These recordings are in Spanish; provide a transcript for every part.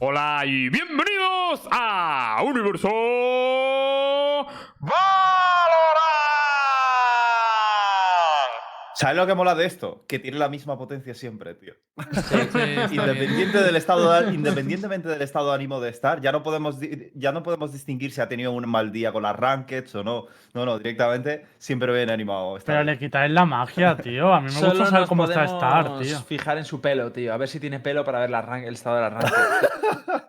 Hola y bienvenidos a Universo ¿Sabes lo que mola de esto? Que tiene la misma potencia siempre, tío. Independiente del estado de- independientemente del estado de ánimo de estar, ya no podemos ya no podemos distinguir si ha tenido un mal día con las rankeds o no. No, no, directamente siempre bien animado. está Pero bien. le quitáis la magia, tío. A mí me Solo gusta saber cómo está podemos Star, tío. fijar en su pelo, tío. A ver si tiene pelo para ver la el estado de la ranked.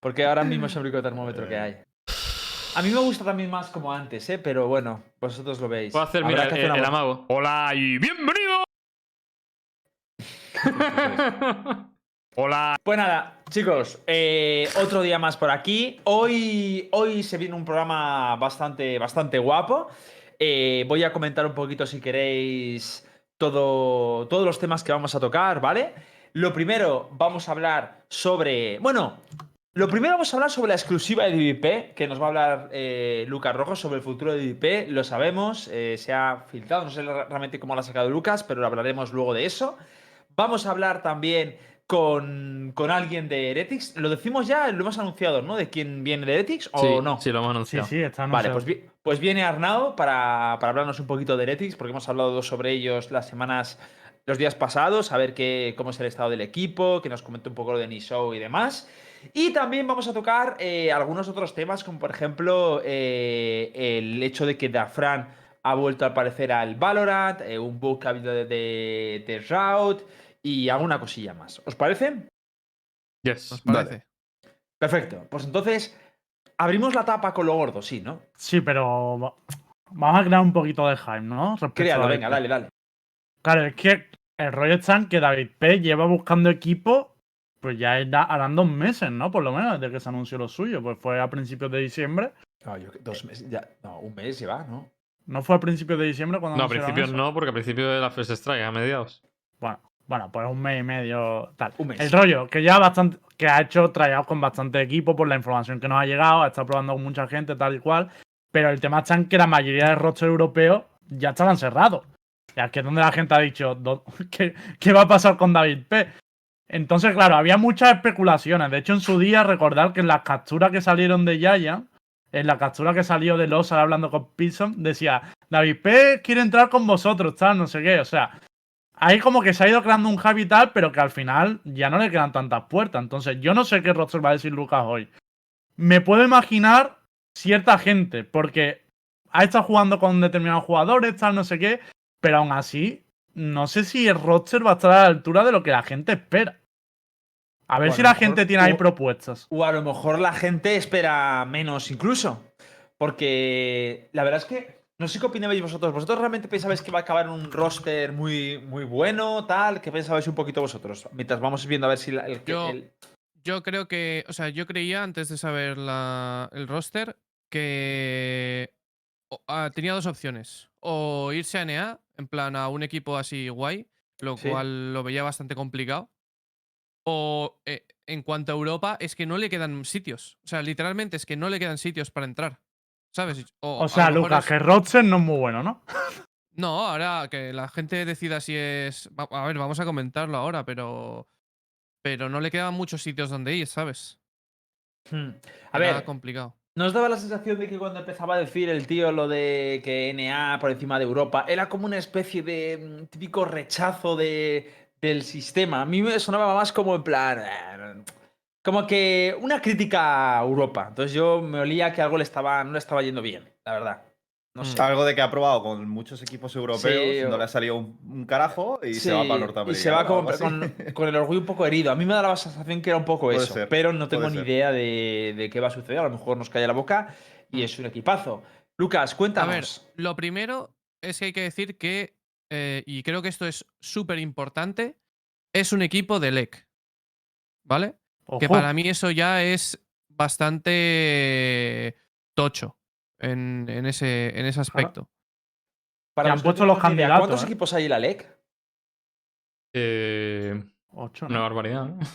Porque ahora mismo es el único termómetro que hay. A mí me gusta también más como antes, ¿eh? Pero bueno, vosotros lo veis. Puedo hacer, Habrá mira, que hacer el amago. Hola y bienvenidos. Hola. Pues nada, chicos, eh, otro día más por aquí. Hoy, hoy se viene un programa bastante, bastante guapo. Eh, voy a comentar un poquito, si queréis, todo, todos los temas que vamos a tocar, ¿vale? Lo primero, vamos a hablar sobre. Bueno, lo primero vamos a hablar sobre la exclusiva de DVP, que nos va a hablar eh, Lucas Rojo sobre el futuro de DVP. Lo sabemos, eh, se ha filtrado, no sé realmente cómo lo ha sacado Lucas, pero lo hablaremos luego de eso. Vamos a hablar también con, con alguien de Heretics. Lo decimos ya, lo hemos anunciado, ¿no? De quién viene de Heretics o sí, no. Sí, lo hemos Sí, anunciado. sí, está Vale, anunciado. pues, vi- pues viene Arnau para, para hablarnos un poquito de Heretics, porque hemos hablado sobre ellos las semanas, los días pasados, a ver qué, cómo es el estado del equipo, que nos comente un poco lo de Nisou y demás. Y también vamos a tocar eh, algunos otros temas, como por ejemplo eh, el hecho de que Dafran ha vuelto al parecer al Valorant, eh, un bug que ha habido de, de, de Route y alguna cosilla más. ¿Os parece? Yes. ¿Os parece? Perfecto. Pues entonces, abrimos la tapa con lo gordo, sí, ¿no? Sí, pero va- vamos a crear un poquito de hype, ¿no? Créalo, a venga, dale, dale. Claro, es que el rollo está en que David P lleva buscando equipo, pues ya era- harán dos meses, ¿no? Por lo menos, desde que se anunció lo suyo. Pues fue a principios de diciembre. No, yo, dos meses, ya, no, un mes lleva, ¿no? ¿No fue a principios de diciembre cuando No, a principios no, porque a principios de la First Strike, a mediados. Bueno, bueno, pues un mes y medio tal. Un mes. El rollo, que ya bastante, que ha hecho tryout con bastante equipo por la información que nos ha llegado, ha estado probando con mucha gente, tal y cual. Pero el tema está en que la mayoría de rosters europeos ya estaban cerrados. Ya que es donde la gente ha dicho, "Do- ¿qué, qué va a pasar con David P? Entonces, claro, había muchas especulaciones. De hecho, en su día, recordar que en las capturas que salieron de Yaya, en la captura que salió de Losa hablando con Pilson, decía, David P quiere entrar con vosotros, tal, no sé qué. O sea, ahí como que se ha ido creando un tal, pero que al final ya no le quedan tantas puertas. Entonces, yo no sé qué roster va a decir Lucas hoy. Me puedo imaginar cierta gente, porque ha estado jugando con determinados jugadores, tal, no sé qué, pero aún así, no sé si el roster va a estar a la altura de lo que la gente espera. A ver O si la mejor gente tiene ahí propuestas. O a lo mejor la gente espera menos incluso. Porque la verdad es que no sé qué opinabais vosotros. ¿Vosotros realmente pensabais que va a acabar un roster muy, muy bueno, tal? ¿Qué pensabais un poquito vosotros? Mientras vamos viendo a ver si la- el, Yo- el- Yo creo que, o sea, yo creía antes de saber la- el roster que o- ah, tenía dos opciones. O irse a NA, en plan a un equipo así guay, lo Sí. cual lo veía bastante complicado. O eh, en cuanto a Europa, es que no le quedan sitios. O sea, literalmente es que no le quedan sitios para entrar. ¿Sabes? O a sea, Lucas, es- que roster no es muy bueno, ¿no? No, ahora que la gente decida si es. A ver, vamos a comentarlo ahora, pero. Pero no le quedan muchos sitios donde ir, ¿sabes? Hmm. A Era ver, complicado. ¿Nos daba la sensación de que cuando empezaba a decir el tío lo de que NA por encima de Europa era como una especie de mm, típico rechazo de, del sistema? A mí me sonaba más como en plan. eh, Como que una crítica a Europa. Entonces yo me olía que algo le estaba, no le estaba yendo bien, la verdad. No Mm. sé. Algo de que ha probado con muchos equipos europeos, Sí, o- no le ha salido un, un carajo y Sí, se va para Y Norteamérica. se va con, con el orgullo un poco herido. A mí me da la sensación que era un poco Puede eso. ser, pero no tengo ni ser. idea de, de qué va a suceder. A lo mejor nos calla la boca y Mm. es un equipazo. Lucas, A cuéntanos. ver, lo primero es que hay que decir que, eh, y creo que esto es súper importante, es un equipo de LEC. ¿Vale? Que para mí eso ya es bastante tocho en, en ese, en ese aspecto. Para han puesto no los candidatos, ¿Cuántos ¿eh? equipos hay en la LEC? Eh, Ocho, una ¿no? barbaridad. ¿eh?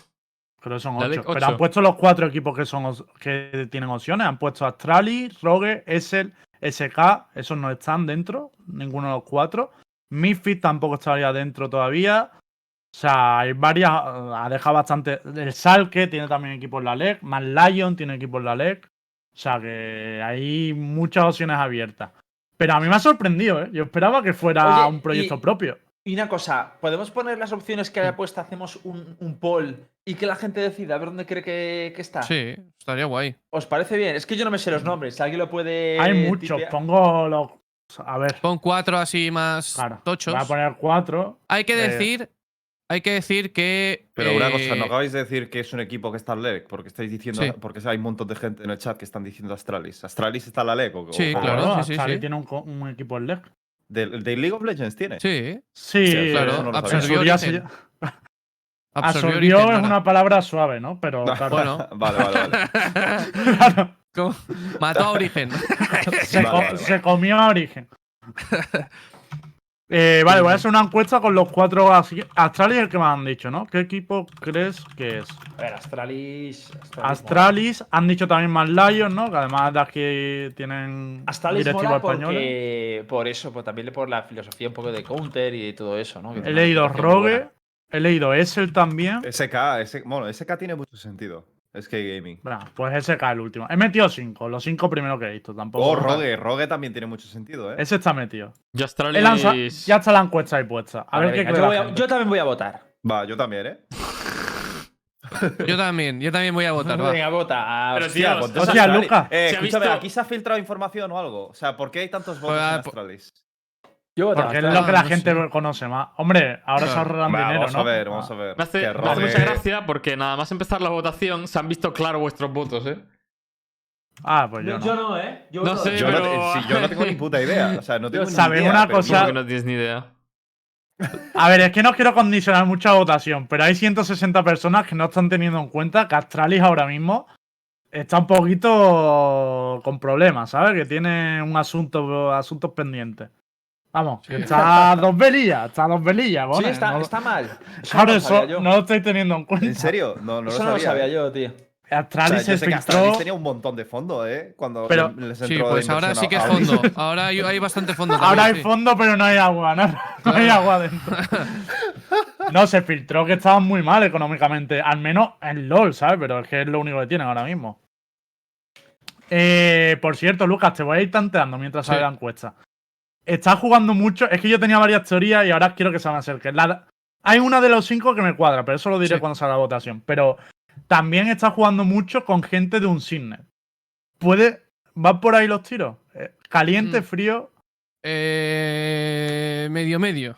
Creo que son ocho. Pero han puesto los cuatro equipos que son os- que tienen opciones. Han puesto Astralis, Rogue, Essel, SK. Esos no están dentro. Ninguno de los cuatro. Misfit tampoco estaría dentro todavía. O sea, hay varias. Ha dejado bastante. El Salke tiene también equipo en la LEC. Más Lion tiene equipo en la LEC. O sea que hay muchas opciones abiertas. Pero a mí me ha sorprendido, ¿eh? Yo esperaba que fuera Oye, un proyecto y- propio. Y una cosa, ¿podemos poner las opciones que haya puesto? Hacemos un, un poll y que la gente decida a ver dónde cree que, que está. Sí, estaría guay. ¿Os parece bien? Es que yo no me sé los nombres. Si alguien lo puede. hay muchos. tipear- Pongo los. A ver. Pon cuatro así más Claro. tochos. Voy a poner cuatro. Hay que Eh, decir. Hay que decir que. Pero una eh, cosa, no acabáis de decir que es un equipo que está en LEC, porque estáis diciendo, Sí. porque hay un montón de gente en el chat que están diciendo Astralis. ¿Astralis está en la LEC? O, Sí, o- claro. Bueno, sí, sí, Astralis sí. tiene un, co- un equipo en LEC. ¿Del, del League of Legends tiene? Sí, Sí, Sí, claro. no absorbió Absorbió es una palabra suave, ¿no? Pero claro, Bueno. vale, vale, vale. claro, ¿Cómo? Mató a origen. se, Vale, co- vale, se comió a origen. Eh, vale, voy a hacer una encuesta con los cuatro. Astralis es el que me han dicho, ¿no? ¿Qué equipo crees que es? A ver, Astralis. Astralis. Astralis, han dicho también más Lions, ¿no? Que además de aquí tienen Astralis mola españoles. porque por eso, pues también por la filosofía un poco de counter y de todo eso, ¿no? Que He leído Rogue, he leído Essel también. SK, ese- bueno, SK tiene mucho sentido. SK Gaming. Bueno, pues ese cae el último. He metido cinco, los cinco primeros que he visto. Tampoco. Oh, Rogue, Rogue también tiene mucho sentido, ¿eh? Ese está metido. Ya está la encuesta ahí puesta. A Vale, ver qué yo, voy a- yo también voy a votar. Va, yo también, ¿eh? Yo también, yo también voy a votar. va. Venga, vota. Pero, Hostia, tío, pues, Hostia. Luca. Eh, ¿Se ha escúchame, visto- aquí se ha filtrado información o algo. O sea, ¿por qué hay tantos votos Pues, en ah, Astralis? Yo. Porque es lo que la no gente sé. conoce más. Hombre, ahora se Va, dinero, vamos ¿no? a ver, vamos a ver. Me hace, me mucha gracia porque nada más empezar la votación se han visto claro vuestros votos, ¿eh? Ah, pues yo Yo, no. yo no, ¿eh? Yo No sé, Yo, pero- no, sí, yo no tengo ni puta idea. O sea, no tengo ni ¿Sabes idea, una cosa? ¿Cómo que no tienes ni idea? A ver, es que no quiero condicionar mucha votación, pero hay 160 personas que no están teniendo en cuenta que Astralis ahora mismo está un poquito con problemas, ¿sabes? Que tiene un asunto, asuntos pendientes. Vamos, Sí. está a dos velillas, está a dos velillas, Sí, ¿vale? está, no, está mal. Eso Claro, no eso sabía yo. no lo estoy teniendo en cuenta. ¿En serio? No, no Eso lo no lo sabía. sabía yo, tío. O sea, Astralis se filtró. Astralis tenía un montón de fondo, ¿eh? Cuando Pero- le- les Sí, entró de pues ahora sí que es fondo. Ahora hay, hay bastante fondo. Ahora también, hay sí. fondo, pero no hay agua, ¿no? No hay agua dentro. No, se filtró que estaban muy mal económicamente. Al menos en LOL, ¿sabes? Pero es que es lo único que tienen ahora mismo. Eh, por cierto, Lucas, te voy a ir tanteando mientras Sí. sale la encuesta. Estás jugando mucho. Es que yo tenía varias teorías y ahora quiero que se me acerquen. La- Hay una de los cinco que me cuadra, pero eso lo diré Sí. cuando salga la votación. Pero también estás jugando mucho con gente de un Signet. ¿Puede. ¿Van por ahí los tiros? Eh, ¿Caliente, Mm. frío? Eh, medio, medio.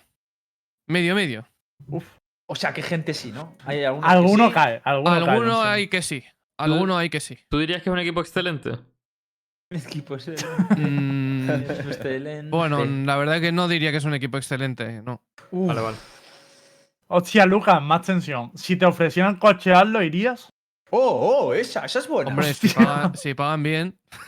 Medio, medio. Uf. O sea, que gente sí, ¿no? Hay algunos Alguno sí. cae. Alguno, un hay que sí. Alguno hay que sí. ¿Tú dirías que es un equipo excelente? Equipo es Mm, excelente. bueno, la verdad que no diría que es un equipo excelente, no. Uf. Vale, vale. Hostia, Lucas, más tensión. Si te ofrecieran cochearlo, ¿irías? Oh, oh, esa, esa es buena. Hombre, si pagan, si pagan bien.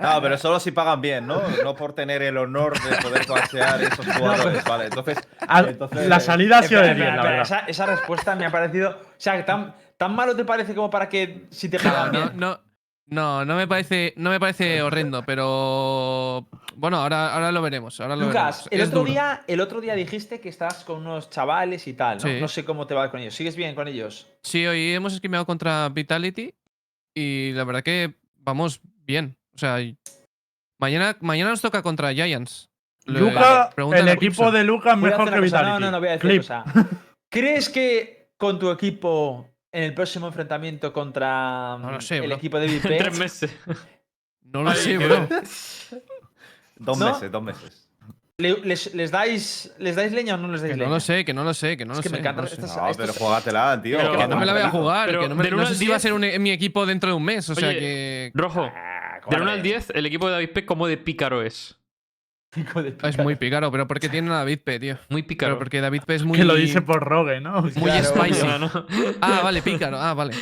No, pero solo si pagan bien, ¿no? No por tener el honor de poder coachear esos jugadores. Vale, entonces. Al- entonces- la salida ha sido de Espera, 10, espera, la verdad. Esa, esa respuesta me ha parecido. O sea, tan, tan malo te parece como para que si te pagan no, bien. no, no, no me parece, no me parece horrendo, pero bueno, ahora, ahora lo veremos. Ahora lo Lucas, veremos. el Es otro, duro. día, el otro día dijiste que estabas con unos chavales y tal, ¿no? Sí. No sé cómo te va con ellos. ¿Sigues bien con ellos? Sí, hoy hemos esquimeado contra Vitality y la verdad que vamos bien. O sea, mañana, mañana nos toca contra Giants. Luca, el equipo de Lucas mejor que. Vitality. No, no, no, voy a decir Clip. ¿Crees que con tu equipo en el próximo enfrentamiento contra No lo sé, el bro. equipo de En VIP tres meses. No lo Ay, sé, bro. Dos ¿No? meses, dos meses. le- les, les dais, ¿les dais leña o no les dais Que leña? no lo sé, que no lo sé, que no Es lo que sé. me encanta no sé. estas- No, esto pero jugágatela, tío. Pero Que no me la voy a jugar, Pero que no, me- sé si va a 10 ser un- mi equipo dentro de un mes, o sea Oye, que Rojo, Ah, del 1 cobarde. al 10, el equipo de David P, ¿cómo de pícaro es? Hijo de es muy pícaro, pero porque tiene a David P, tío. Muy pícaro. Pero porque David P es muy Que lo dice por Rogue, ¿no? muy Claro, spicy. No, no. Ah, vale, pícaro. Ah, vale.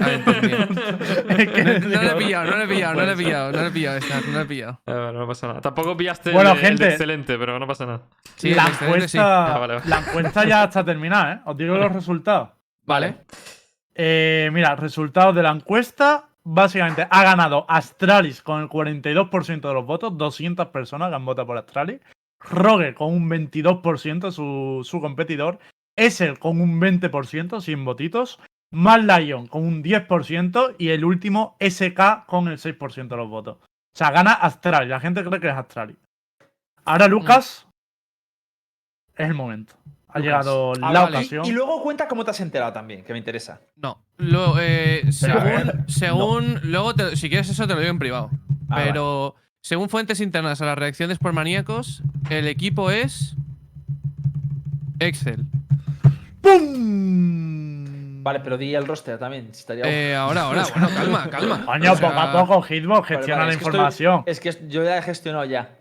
Ah. Es que No, no lo he pillado, no lo he pillado, no lo he pillado, no lo he pillado, no lo he pillado. A ver, no pasa nada. Tampoco pillaste Bueno, el, de- el gente. excelente, pero no pasa nada. Sí, la, excelente sí. encuesta, Ah, vale, vale. la encuesta ya está terminada, ¿eh? Os digo los resultados. Vale. Eh, mira, resultados de la encuesta. Básicamente ha ganado Astralis con el 42% de los votos, 200 personas han votado por Astralis. Rogue con un 22%, su, su competidor. Essel con un 20%, sin votitos. Mad Lion con un 10% y el último SK con el 6% de los votos. O sea, gana Astralis. La gente cree que es Astralis. Ahora, Lucas, es el momento. Ha Lucas. llegado Ah, la vale. ocasión. Y luego cuenta cómo te has enterado también, que me interesa. No. Lo, eh, según. ver, según luego, te- si quieres eso, te lo digo en privado. Ah, pero según fuentes internas a las reacciones por maníacos, el equipo es. Excel. ¡Pum! Vale, pero di el roster también. si estaría Eh, ahora, ahora, bueno, calma, calma. Coño, O sea, poco a poco, Hitbox gestiona vale, la es que estoy- información. Es que yo ya he gestionado ya.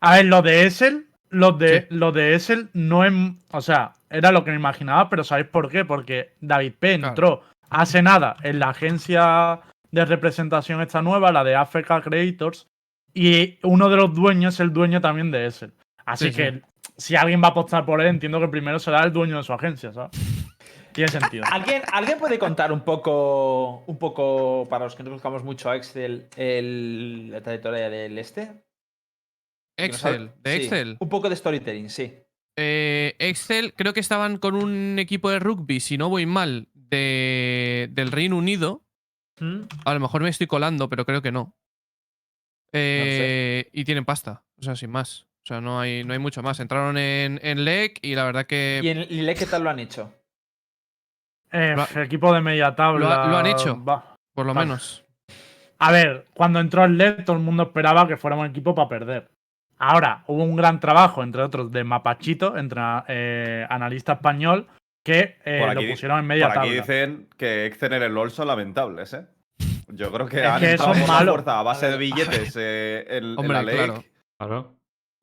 A ver, los de Essel, los de, Sí. los de Essel no es. O sea, era lo que me imaginaba, pero ¿sabéis por qué? Porque David P. Claro. entró hace nada en la agencia de representación esta nueva, la de Africa Creators, y uno de los dueños es el dueño también de Essel. Así Sí, sí. que si alguien va a apostar por él, entiendo que primero será el dueño de su agencia, ¿sabes? Tiene sentido. ¿Alguien, ¿Alguien puede contar un poco, un poco, para los que no buscamos mucho a Excel, el, la trayectoria del este? Excel, de sí, Excel. Un poco de storytelling, sí. Eh, Excel, creo que estaban con un equipo de rugby, si no voy mal, de, del Reino Unido. ¿Mm? A lo mejor me estoy colando, pero creo que no. Eh, Y tienen pasta, o sea, sin más. O sea, no hay, no hay mucho más. Entraron en, en LEC y la verdad que. ¿Y en Lille qué tal lo han hecho? Eh, Lo equipo de media tabla. lo ha- lo han hecho. va. Por lo menos. A ver, cuando entró el LED, todo el mundo esperaba que fuéramos un equipo para perder. Ahora, hubo un gran trabajo, entre otros, de Mapachito, entre eh, analista español, que eh, lo aquí- pusieron en media Por aquí tabla. dicen que Excel en el LOL son lamentables, ¿eh? Yo creo que Es han que fuerza a base de billetes eh, en, la claro. Claro.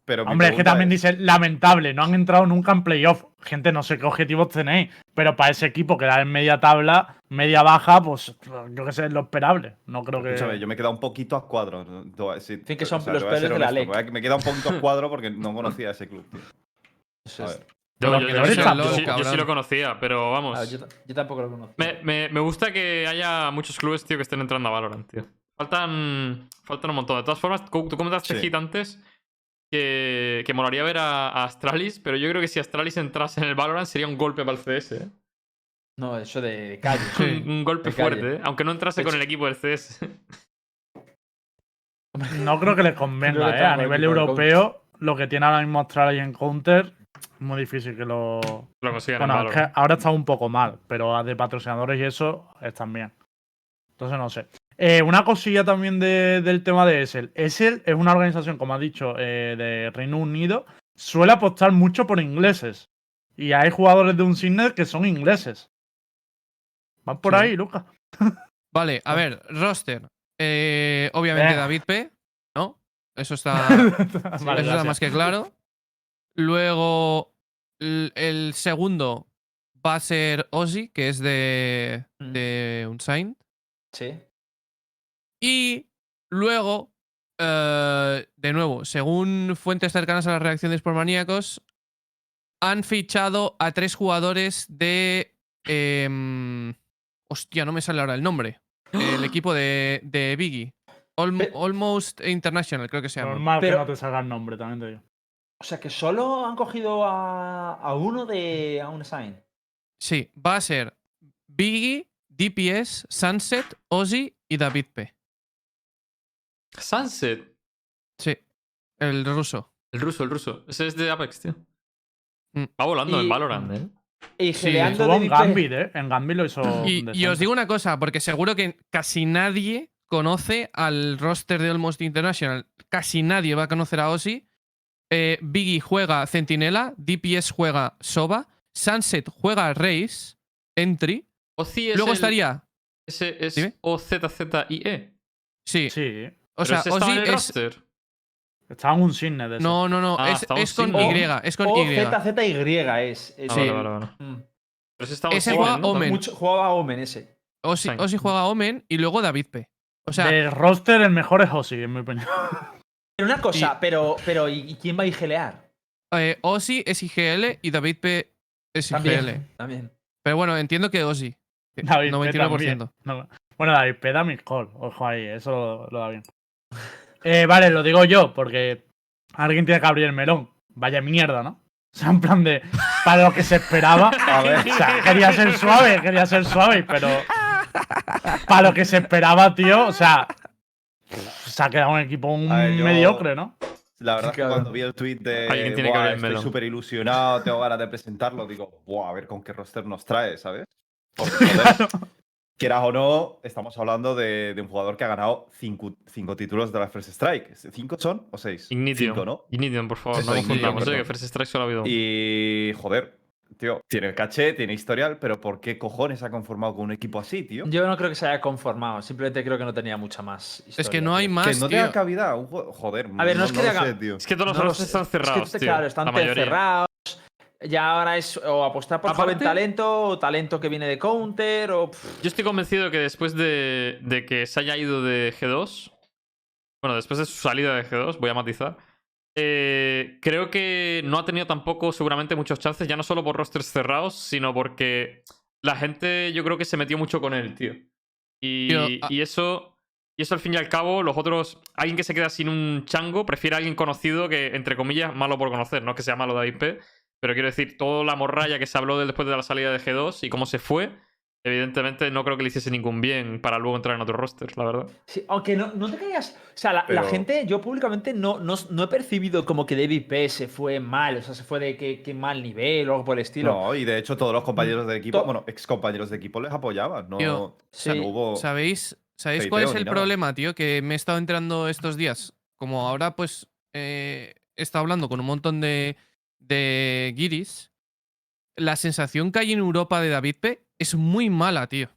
Pero Hombre, es que también es, dice lamentable, no han entrado nunca en playoff. Gente, no sé qué objetivos tenéis, pero para ese equipo que da en media tabla, media baja, pues yo qué sé, es lo esperable. No creo que. Escúchame, yo me he quedado un poquito a cuadro. a decir- Fin que son los a peores de la honesto, LEC. me he- Me he quedado un poquito a cuadro porque no conocía ese club, tío. Eso A es- ver. Yo, sí- yo sí- sí lo conocía, pero vamos. a ver, yo, ta- yo tampoco lo conozco. Me, me- me gusta que haya muchos clubes, tío, que estén entrando a Valorant, tío. Faltan, faltan un montón. De todas formas, tú tú comentaste, Sí. Hit, antes que, que molaría ver a, a Astralis, pero yo creo que si Astralis entrase en el Valorant sería un golpe para el CS. ¿eh? No, eso de, calle. Sí. Un, un golpe De fuerte, ¿eh? aunque no entrase con el equipo del CS. No creo que les convenga, que ¿eh? A nivel europeo, lo que tiene ahora mismo Australia en Counter, muy difícil que lo. lo consigan en Bueno, es que Valorant. ahora está un poco mal, pero de patrocinadores y eso están bien. Entonces no sé. Eh, una cosilla también de- del tema de Essel. Essel es una organización, como ha dicho, eh, de Reino Unido. Suele apostar mucho por ingleses. Y hay jugadores de un Signet que son ingleses. Van por Sí. ahí, Lucas. Vale, a ver, roster. Eh, obviamente Venga. David P, ¿no? Eso está, Vale, eso está más que claro. Luego, el segundo va a ser Ozzy, que es de, Mm. de Unsigned. Sí. Y luego, eh, de nuevo, según fuentes cercanas a las reacciones por maníacos, han fichado a tres jugadores de. em, hostia, no me sale ahora el nombre. El equipo de, de Biggie. Alm- Almost International, creo que se llama. Normal Pero- que no te salga el nombre, también te digo. O sea que solo han cogido a, a uno de a un sign. Sí, va a ser Biggie, DPS, Sunset, Ozzy y David P. Sunset. Sí, el ruso. El ruso, el ruso. Ese es de Apex, tío. Mm. Va volando Y- en Valorant, ¿eh? Y Sí, geleando Estuvo de en Gambit, ¿eh? En Gambit lo hizo. Y, y os digo una cosa, porque seguro que casi nadie conoce al roster de Almost International. Casi nadie va a conocer a Ozzy. Eh, Biggie juega Centinela, DPS juega Soba, Sunset juega Race, Entry. Ozzy es Luego el- estaría. Ese es. OZZIE. Sí, Sí. O Pero sea, ese estaba Ozzy en el es. roster. Estaba en un Signet de ese. No, no, no, Ah, es, es con Y, es con o Y. ZZY es. es Ah, Sí. vale, vale, vale. Mm. Pero ese estaba Ese Signet, juega ¿no? Omen. Mucho, jugaba Omen ese. Ozzy. Ozzy juega Omen y luego David P. O sea, Del roster, el mejor es Ozzy, en mi opinión. Pero una cosa, pero, pero ¿y y quién va a igelear? eh, Ozzy es IGL y David P es IGL. También. También. Pero bueno, entiendo que Ozzy. David P 99%. también. No, Bueno, David P da mis call. Ojo ahí, eso lo, lo da bien. Eh, vale, lo digo yo, porque alguien tiene que abrir el melón. vaya mierda, ¿no? O sea, en plan de, para lo que se esperaba. A ver. O sea, quería ser suave, quería ser suave, pero para lo que se esperaba, tío, o sea, se ha quedado un equipo un A ver, yo- mediocre, ¿no? La verdad es que Claro. cuando vi el tweet de Alguien tiene que "Buah, abrir el estoy melón". súper ilusionado, tengo ganas de presentarlo, digo, Buah, a ver con qué roster nos trae, ¿sabes? Porque, joder, quieras o no, estamos hablando de, de un jugador que ha ganado cinco, cinco títulos de la First Strike. ¿Cinco son o seis? Ignition. Cinco, ¿no? Ignition, por favor, Eso, no confundamos, que First Strike solo ha habido. Y, joder, tío, tiene caché, tiene historial, pero ¿por qué cojones ha conformado con un equipo así, tío? Yo no creo que se haya conformado, simplemente creo que no tenía mucha más historia. Es que no hay tío. más, que no tío. tenga jue- joder, A ver, no es que lo haga- sé, tío. Es que todos los No están cerrados, Es que, tío. claro, están cerrados. Ya ahora es o apostar por joven talento, o talento que viene de counter, o. pff, Yo estoy convencido que después de, de que se haya ido de G2, bueno, después de su salida de G2, voy a matizar, eh, creo que no ha tenido tampoco seguramente muchos chances, ya no solo por rosters cerrados, sino porque la gente yo creo que se metió mucho con él, tío. Y, Tío, ah- y eso, y eso al fin y al cabo, los otros, alguien que se queda sin un chango, prefiere a alguien conocido que, entre comillas, malo por conocer, no es que sea malo de IP, pero quiero decir, toda la morralla que se habló de después de la salida de G2 y cómo se fue, evidentemente no creo que le hiciese ningún bien para luego entrar en otro roster, la verdad. sí, aunque no, no te caigas. O sea, la, gente, yo públicamente no, no, no he percibido como que David P se fue mal, o sea, se fue de que, que mal nivel o algo por el estilo. No, y de hecho todos los compañeros del equipo, To- bueno, ex compañeros de equipo les apoyaban, no, Tío, Sí. no hubo... ¿Sabéis, ¿sabéis cuál es el nada. problema, tío? Que me he estado enterando estos días. Como ahora, pues, eh, he estado hablando con un montón de, de guiris. La sensación que hay en Europa de David P es muy mala, tío.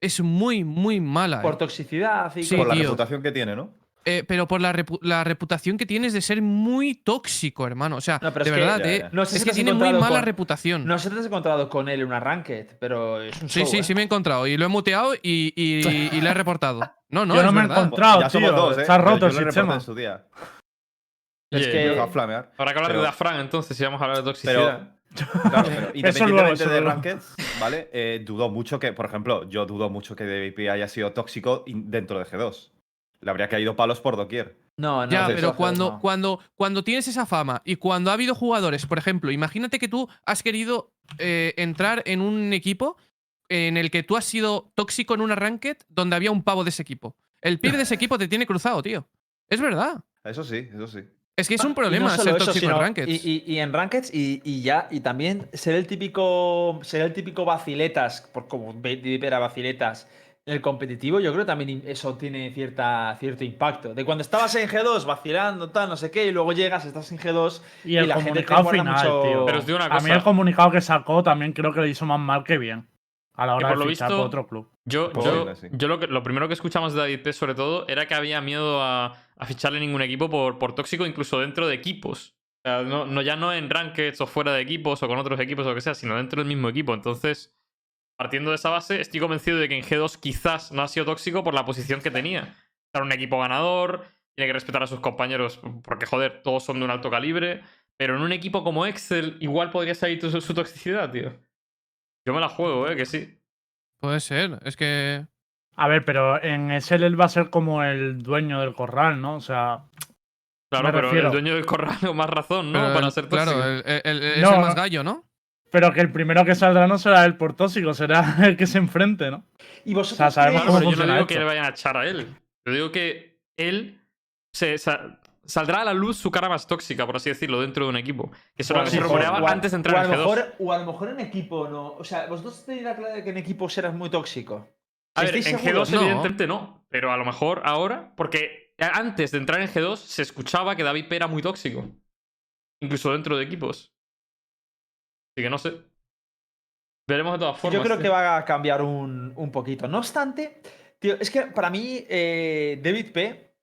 Es muy, muy mala. Por eh. toxicidad y Sí, por la tío. reputación que tiene, ¿no? Eh, pero por la, repu- la reputación que tienes de ser muy tóxico, hermano. O sea, No, pero de es que- verdad, Ya, eh, ya. No sé es si que has tiene muy mala con- reputación. No sé si te has encontrado con él en una ranked, pero es un sí, show, sí, ¿eh? sí me he encontrado. Y lo he muteado y, y, y le he reportado. No, no, Yo es no me he encontrado, ya somos tío. dos, ¿eh? Roto el sistema. en su día. Es que- a flamear. Habrá que hablar Pero- de Dafran entonces, si vamos a hablar de Pero, toxicidad. claro, pero independientemente luego, de. Rankeds, ¿vale? Eh, dudo mucho que, por ejemplo, yo dudo mucho que DVP haya sido tóxico in- dentro de G2. Le habría caído palos por doquier. No, no. Ya, pero cuando, no. cuando, cuando tienes esa fama y cuando ha habido jugadores, por ejemplo, imagínate que tú has querido eh, entrar en un equipo en el que tú has sido tóxico en una ranked donde había un pavo de ese equipo. El pibe de ese equipo te tiene cruzado, tío. Es verdad. Eso sí, eso sí. Es que es un problema no ser eso, tóxico sino- en rankeds. Y, y- y en rankeds y, y ya, y también ser el típico, ser el típico vaciletas, por como era vaciletas, en el competitivo, yo creo que también eso tiene cierta, cierto impacto. De cuando estabas en G2 vacilando, tal, no sé qué, y luego llegas, estás en G2 Y el la gente te comunicado final, mucho- tío. Pero os digo una A mí cosa. el comunicado que sacó también creo que le hizo más mal que bien. A la hora por de lo fichar visto- por otro club. Yo, Pues yo, yo lo, que, lo primero que escuchamos de David P, sobre todo, era que había miedo a, a ficharle ningún equipo por, por tóxico, incluso dentro de equipos. No, no- ya no en rankeds o fuera de equipos o con otros equipos o lo que sea, sino dentro del mismo equipo. Entonces, partiendo de esa base, estoy convencido de que en G2 quizás no ha sido tóxico por la posición que tenía. Era un equipo ganador, tiene que respetar a sus compañeros, porque joder, todos son de un alto calibre. Pero en un equipo como Excel, igual podría salir su, su toxicidad, tío. Yo me la juego, eh, que sí. Puede ser. Es que. A ver, pero en SL él va a ser como el dueño del corral, ¿no? O sea, Claro, pero refiero. el dueño del corral con más razón, ¿no? pero Para el- ser tóxico. Claro, el, el- el- es el más gallo, ¿no? pero que el primero que saldrá no será el por tóxico, será el que se enfrente, ¿no? Y vosotros O sea, sabemos Claro, cómo yo no digo que le vayan a echar a él. Yo digo que él se, sa- saldrá a la luz su cara más tóxica, por así decirlo, dentro de un equipo. Que eso era lo que se rumoreaba o a- antes de o entrar a en lo G2. mejor, o a lo mejor en equipo no. O sea, vosotros tenéis la clave de que en equipo serás muy tóxico. A ver, en ¿Estáis G2 seguros? No. evidentemente no. Pero a lo mejor ahora, porque antes de entrar en G2 se escuchaba que David P era muy tóxico. Incluso dentro de equipos. Así que no sé. Veremos de todas formas. Yo creo tío. que va a cambiar un, un poquito. No obstante, tío, es que para mí eh, David P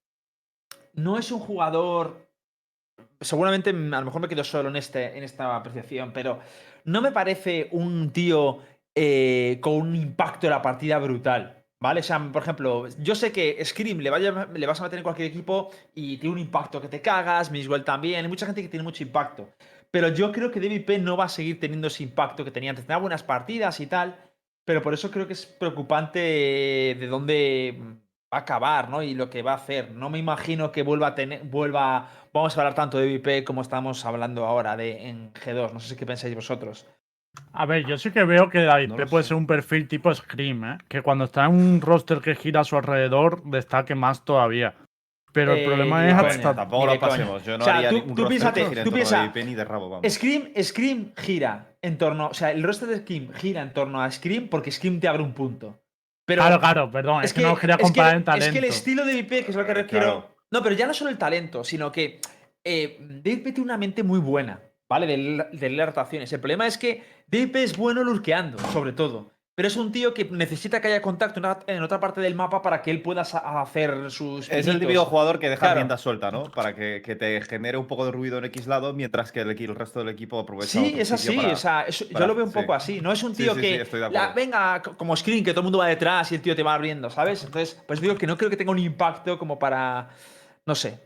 no es un jugador. Seguramente a lo mejor me quedo solo en, este, en esta apreciación, pero no me parece un tío eh, con un impacto en la partida brutal. ¿Vale? O sea, por ejemplo, yo sé que Scream le, vas a meter en cualquier equipo y tiene un impacto que te cagas, Miswell también, hay mucha gente que tiene mucho impacto. Pero yo creo que David P no va a seguir teniendo ese impacto que tenía antes. Tenía buenas partidas y tal, pero por eso creo que es preocupante de dónde va a acabar, ¿no? Y lo que va a hacer. No me imagino que vuelva a tener, vuelva, vamos a hablar tanto de VIP como estamos hablando ahora de en G2. No sé qué pensáis vosotros. A ver, yo sí que veo que David No puede sé. ser un perfil tipo Scream, ¿eh? Que cuando está en un roster que gira a su alrededor, destaque más todavía. Pero el Eh, problema es coña. hasta. tampoco lo pasemos. Yo no O sea, haría tú- ningún tú piénsate, que tú torno piensa- de IP ni de rabo, vamos. Scream, Scream gira en torno, o sea, el roster de Scream gira en torno a Scream porque Scream te abre un punto. Pero Claro, claro, perdón. Es, que, no quería es comparar que- en talento. Es que el estilo de VIP, que es lo que Eh, refiero. claro. No, pero ya no solo el talento, sino que eh, David P tiene una mente muy buena, ¿vale? De, de leer rotaciones. El problema es que David P es bueno lurkeando, sobre todo. Pero es un tío que necesita que haya contacto en, otra parte del mapa para que él pueda hacer sus. Es el típico jugador que deja Claro. rienda suelta, ¿no? Para que, que te genere un poco de ruido en X lado, mientras que el, resto del equipo aprovecha. Sí, es así. para- o sea, es- yo lo veo un sí. poco así. No es un tío sí, que. sí, estoy de la- venga, como screen, que todo el mundo va detrás y el tío te va abriendo, ¿sabes? Entonces, pues digo que no creo que tenga un impacto como para. No sé.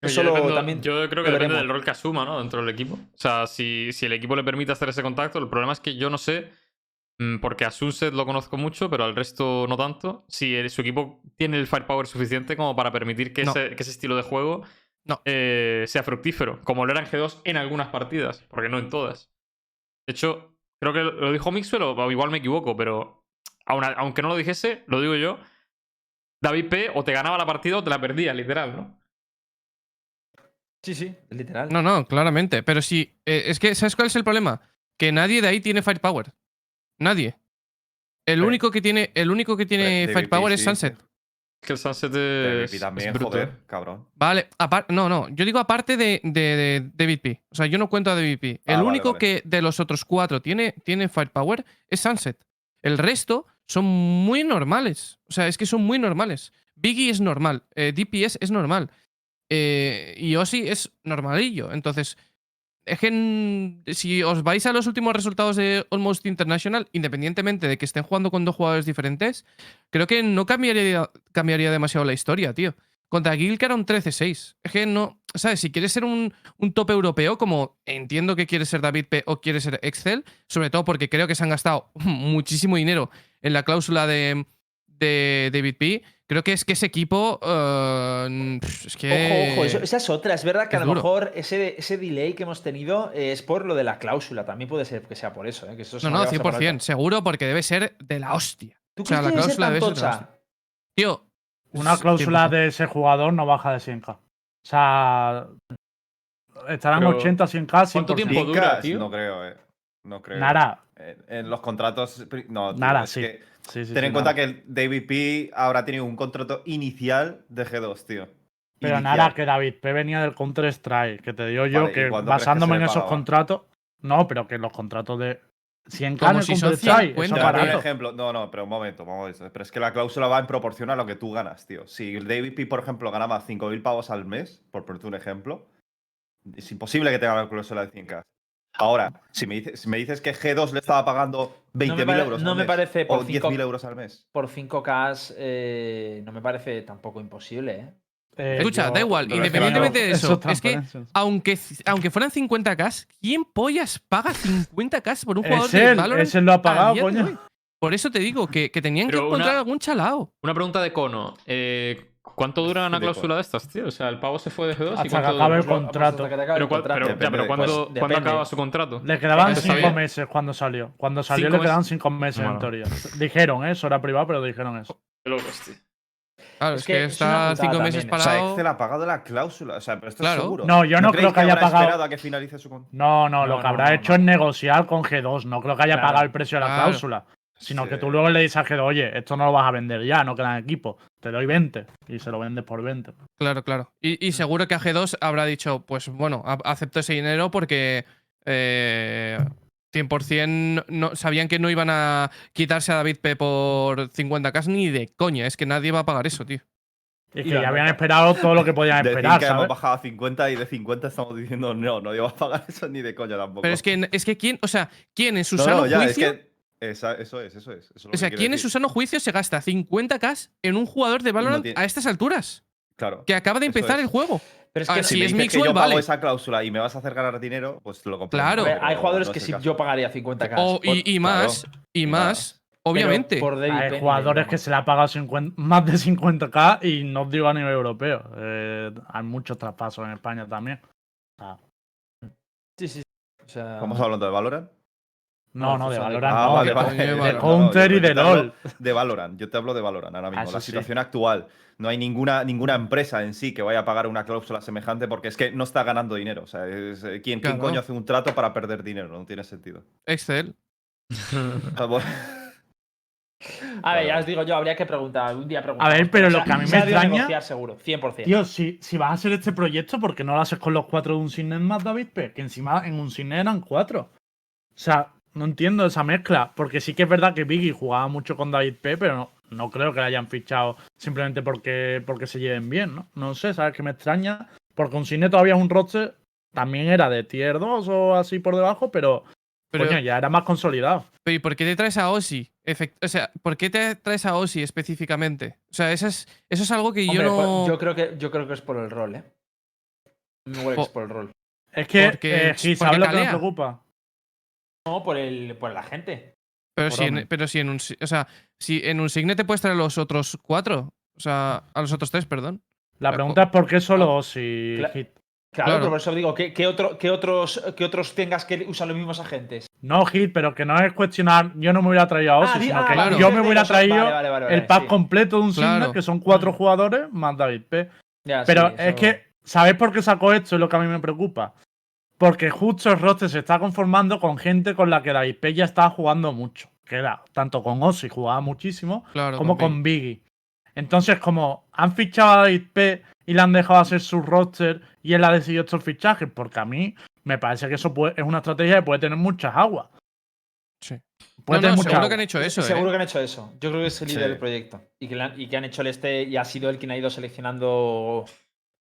Yo, Eso lo- dependo- también. yo creo que depende del rol que asuma, ¿no? Dentro del equipo. O sea, si, si el equipo le permite hacer ese contacto, el problema es que yo no sé, mm, porque a Sunset lo conozco mucho, pero al resto no tanto, si el- su equipo tiene el firepower suficiente como para permitir que, No. ese, que ese estilo de juego No. eh, sea fructífero, como lo era en G2 en algunas partidas, porque no en todas. De hecho, creo que lo dijo Mixwell, o igual me equivoco, pero aun aunque no lo dijese, lo digo yo, David P o te ganaba la partida o te la perdía, literal, ¿no? Sí, sí, literal. No, no, claramente. Pero sí, eh, es que, ¿sabes cuál es el problema? Que nadie de ahí tiene firepower. Nadie. El único que tiene, el único que tiene David P, firepower es sí. Sunset. Que el Sunset Pero es, también, es bruto. joder, cabrón. Vale, aparte, no, no, yo digo aparte de, de, de David P. O sea, yo no cuento a David P. Ah, El vale, único vale. que de los otros cuatro tiene, tiene firepower es Sunset. El resto son muy normales. O sea, es que son muy normales. Biggie es normal, eh, DPS es normal. Eh, y Ozzy es normalillo. Entonces, es que si os vais a los últimos resultados de Almost International, independientemente de que estén jugando con dos jugadores diferentes, creo que no cambiaría, cambiaría demasiado la historia, tío. Contra Gil que era un 13-6. Es que no, ¿sabes? Si quieres ser un, un top europeo, como entiendo que quiere ser David P o quiere ser Excel, sobre todo porque creo que se han gastado muchísimo dinero en la cláusula de, de David P, creo que es que ese equipo. eh, es que. Ojo, ojo, eso- esa es otra. Es verdad que a lo duro. mejor ese, ese delay que hemos tenido eh, es por lo de la cláusula. También puede ser que sea por eso. ¿eh? Que eso se No, no, había pasado por 100%, alto. seguro, porque debe ser de la hostia. ¿Tú O sea, crees la cláusula debe ser de la hostia. Tío. Una cláusula 100%. de ese jugador no baja de 100k. O sea, estarán Pero, 80, 100k, 100%. ¿cuánto tiempo dura, tío? No creo, eh. No creo. Nada, En, en los contratos. No, tío, Nada, es sí. que sí, sí. ten sí, en cuenta nada. que el David P ahora tiene un contrato inicial de G2, tío. Pero Inicial. nada, que David P venía del Counter-Strike, que te digo yo Vale, ¿y que basándome en esos contratos. No, pero que los contratos de 100k Como en el si son Counter-Strike, 50, eso Te es voy a poner un barato. ejemplo. No, no, pero un momento, vamos a ver. Pero es que la cláusula va en proporción a lo que tú ganas, tío. Si el David P, por ejemplo, ganaba 5.000 pavos al mes, por ponerte un ejemplo, es imposible que tenga la cláusula de 100k. Ahora, si me dices, si me dices que G2 le estaba pagando 20.000 pare- euros no al me mes, parece por o cinco- 10.000 euros al mes. Por 5K eh, no me parece tampoco imposible, ¿eh? Eh, Escucha, yo- da igual, independientemente no- de eso, Eso es que aunque, aunque fueran 50k, ¿quién pollas paga 50k por un jugador Es de Valorant? es él lo ha a pagado, coño. Por eso te digo que, que tenían que encontrar una- algún chalao. Una pregunta de Cono. eh, ¿Cuánto dura una cláusula de estas, tío? O sea, el pavo se fue de G2 y Hasta que cuánto acabe el dura? Contrato. hasta que acabe Pero, pero, ya, ¿cuándo, pues, ¿cuándo depende. acaba su contrato? Le quedaban cinco meses cuando salió. Cuando salió le quedaban cinco meses en Bueno. teoría. Dijeron, ¿eh? eso era privado, pero dijeron eso. Locos, tío. Claro, Es es, que está cinco meses también, O sea, parado. Excel ha pagado la cláusula. O sea, pero esto Claro. es seguro. No, yo no creo que haya pagado- esperado a que finalice su contrato? No, no, No, lo que no, habrá no, hecho no. es negociar con G2. No creo que haya Claro. pagado el precio de la Claro. cláusula. Sino Sí. que tú luego le dices a G2, oye, esto no lo vas a vender ya, no quedan equipos. Te doy 20 y se lo vendes por 20. Claro, claro. Y, y seguro que a G2 habrá dicho, pues bueno, a- acepto ese dinero porque eh, 100% no, sabían que no iban a quitarse a David P por 50k ni de coña. Es que nadie va a pagar eso, tío. Y Y que ya habían esperado todo lo que podían De esperar, 5 hemos ¿sabes? bajado a 50 y de 50 estamos diciendo no, no iba a pagar eso ni de coña tampoco. Pero es que, es que quién, o sea, ¿quién en su no, sano no, ya, es juicio? que esa- eso es, eso es. eso es lo o que sea, ¿quién en su sano juicio se gasta 50k en un jugador de Valorant tiene- a estas alturas? Claro. Que acaba de empezar es. el juego. Pero es Ah, que si me es dices que yo pago vale. esa cláusula y me vas a hacer ganar dinero, pues lo comprendo. Claro. Pero hay jugadores no que sí caso. yo pagaría 50K. O- y, y claro. más, y más, Obviamente. Por Hay jugadores vamos. que se le ha pagado 50 más de 50k y no os digo a nivel europeo. Eh, hay muchos traspasos en España también. Sí, sí. sí. O sea, ¿Estamos hablando de Valorant? No, No, de. Valorant Ah, no. vale, de- vale. de. Counter y de LOL. De Valorant, yo te hablo de Valorant ahora mismo. eso la sí. situación actual. No hay ninguna, ninguna empresa en sí que vaya a pagar una cláusula semejante porque es que no está ganando dinero. O sea, es- eh, ¿quién, quién coño hace un trato para perder dinero? No tiene sentido. Excel. Ah. A ver, ya os digo yo, habría que preguntar, algún día preguntar. A ver, pero lo que a mí me extraña- negociar seguro, 100%. Tío, si, si vas a hacer este proyecto, ¿por qué no lo haces con los cuatro de un Signet más David P? Que encima en un Signet eran cuatro. O sea, no entiendo esa mezcla. Porque sí que es verdad que Biggie jugaba mucho con David P, pero no, no creo que le hayan fichado simplemente porque, porque se lleven bien, ¿no? No sé, ¿sabes qué me extraña? Porque un Signet todavía es un roster, también era de tier 2 o así por debajo, pero, Pero, coño, ya era más consolidado. pero ¿y por qué te traes a Ozzy? Efect- o sea, ¿por qué te traes a Ozzy específicamente? O sea, eso es, eso es algo que Hombre, yo no. yo, creo que, yo creo que es por el rol, ¿eh? Me huele que es Po- por el rol. Es que, Porque- eh, Gis, porque ¿sabes lo que me calea. preocupa? No, por el, por la gente. Pero por si, en, pero si en un. O sea, si en un Signet te puedes traer a los otros cuatro. O sea, a los otros tres, perdón. La pregunta es por qué solo si Cla- Hit. Claro, Claro. por eso digo, ¿qué, qué otro, qué otros, ¿qué otros tengas que usar los mismos agentes? No, Hit, pero que no es cuestionar. Yo no me hubiera traído a Ah, di- sino ah, que yo me hubiera traído vale, vale, vale, el pack sí. completo de un Claro. Signet, que son cuatro jugadores más David P. Ya, Pero sí, es eso- que, ¿sabéis por qué sacó esto? Es lo que a mí me preocupa. Porque justo el roster se está conformando con gente con la que David P ya estaba jugando mucho. Que era tanto con Ozzy, jugaba muchísimo, Claro. como con con Biggie. Entonces, como han fichado a David P y le han dejado hacer su roster y él ha decidido estos fichajes, porque a mí me parece que eso puede- es una estrategia que puede tener muchas aguas. Sí. Puede No, tener no, muchas seguro aguas. que han hecho eso, Seguro ¿eh? que han hecho eso. Yo creo que es el líder Sí. del proyecto. Y que, le han, y que han hecho el este y ha sido el quien ha ido seleccionando.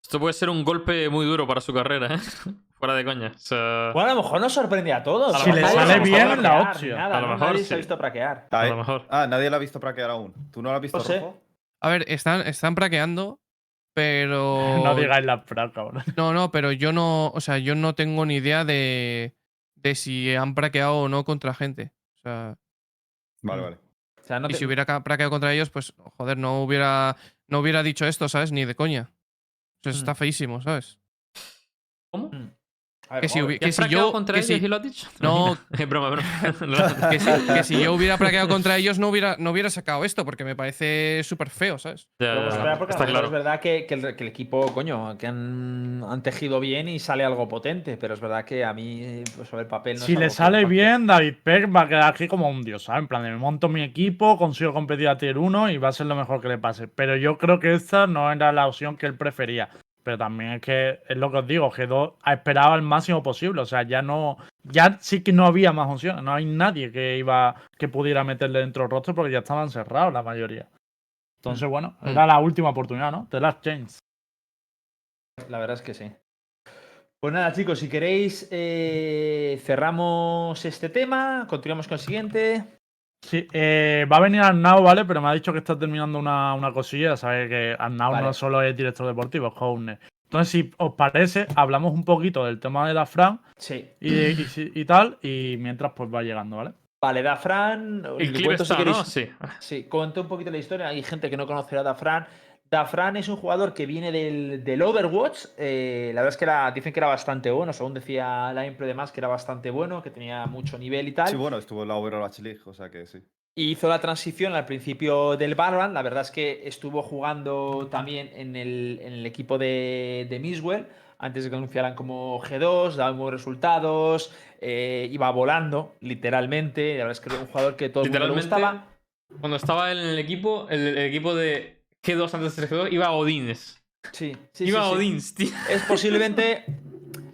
Esto puede ser un golpe muy duro para su carrera, ¿eh? Fuera de coña. O sea, Bueno, a lo mejor nos sorprende a todos. A Si le sale bien, la opción. Nada, A lo mejor Nadie se ha visto praquear. a Ay, lo mejor. Ah, nadie la ha visto praquear aún. ¿Tú no la has visto, sé. Rojo? A ver, están, están praqueando, pero. No digáis la pra, cabrón. No, no, pero yo no. O sea, yo no tengo ni idea de, de si han praqueado o no contra gente. O sea, Vale, vale. O sea, no y te- si hubiera praqueado contra ellos, pues, joder, no hubiera, no hubiera dicho esto, ¿sabes? Ni de coña. Eso está Mm. feísimo, ¿sabes? ¿Cómo? A ver, Que si, ¿Que que si yo. contra que ellos si- y lo has dicho? No. Es broma, broma. Que, si, que si yo hubiera praqueado contra ellos, no hubiera, no hubiera sacado esto, porque me parece súper feo, ¿sabes? Ya, ya, ya. lo mejor claro. Es verdad que, que el, que el equipo, coño, que han, han tejido bien y sale algo potente, pero es verdad que a mí, pues sobre el papel no es Si le que sale bien, David Peck va a quedar aquí como un dios, ¿sabes? En plan, de, me monto mi equipo, consigo competir a tier 1 y va a ser lo mejor que le pase. Pero yo creo que esta no era la opción que él prefería. Pero también es que es lo que os digo, G2 ha esperado el máximo posible. O sea, ya no. Ya sí que no había más opciones. No hay nadie que iba. que pudiera meterle dentro del rostro porque ya estaban cerrados la mayoría. Entonces, bueno, Mm. era la última oportunidad, ¿no? The Last Chance. La verdad es que sí. Pues nada, chicos, si queréis, eh, cerramos este tema, continuamos con el siguiente. Sí, eh, va a venir Arnau, ¿vale? Pero me ha dicho que está terminando una, una cosilla. Sabe que Arnau Vale. no solo es director deportivo, es co-owner. Entonces, si os parece, hablamos un poquito del tema de la Fran Sí. y, y si- y tal, y mientras pues va llegando, ¿vale? Vale, Dafran. El lo clip cuento si está, queréis. ¿no? Sí. Sí, comenté un poquito la historia. Hay gente que no conocerá a Dafran. Dafran es un jugador que viene del, del Overwatch. eh, la verdad es que era, dicen que era bastante bueno. Según decía la Impro de más, que era bastante bueno, que tenía mucho nivel y tal. Sí, bueno, estuvo en la Overwatch League, o sea que sí. Y hizo la transición al principio del Valorant. La verdad es que estuvo jugando también en el, en el equipo de, de Miswell. Antes de que anunciaran como G2, daba buenos resultados, eh, iba volando, literalmente. La verdad es que era un jugador que todo el mundo le gustaba. Cuando estaba en el equipo, el, el equipo de G2 antes de ser G2 iba a Odines. Sí, sí, iba sí, a sí. Odins, tío. Es posiblemente.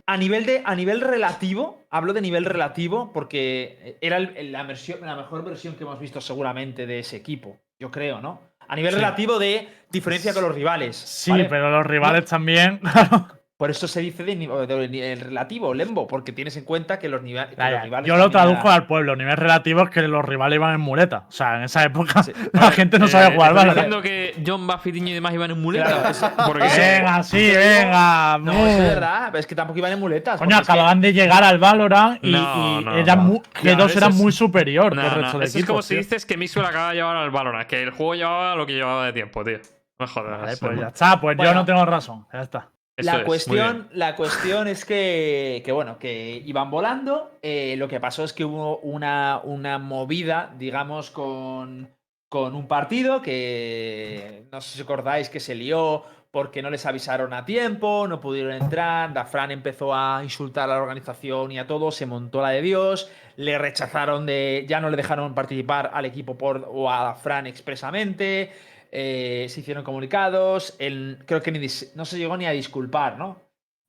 A nivel, de, a nivel relativo, hablo de nivel relativo porque era el- la, versión, la mejor versión que hemos visto seguramente de ese equipo, yo creo, ¿no? A nivel Sí. relativo de diferencia con los rivales. Sí, ¿vale? pero los rivales también. Por eso se dice de, nivel de nivel relativo, Lembo, porque tienes en cuenta que los, nive- que Ya, los ya. rivales. Yo lo traduzco eran- al pueblo. Nivel relativo es que los rivales iban en muleta. O sea, en esa época Sí. la gente no Eh, sabía jugar ¿estás Valorant. diciendo que John Buffetiño y demás iban en muleta? Claro, eso- Porque Venga, sí, venga. No, es verdad, pero es que tampoco iban en muletas. Coño, que- acababan de llegar al Valorant y, No, y no, eran no. mu- Ya, G2 eso era es- muy superior No, que el no, resto de eso es como si dices que Mixwell acaba de llevar al Valorant, que el juego llevaba lo que llevaba de tiempo, tío. No jodas. Vale, pues ya está, pues Bueno. yo no tengo razón. Ya está. La es, cuestión, bien. la cuestión es que, que, bueno, que iban volando. eh, lo que pasó es que hubo una, una movida, digamos, con, con un partido que no sé si acordáis que se lió porque no les avisaron a tiempo, no pudieron entrar. Dafran empezó a insultar a la organización y a todos, se montó la de Dios, le rechazaron de. ya no le dejaron participar al equipo por, o a Dafran expresamente. Eh, se hicieron comunicados. Creo que ni no se llegó ni a disculpar, ¿no?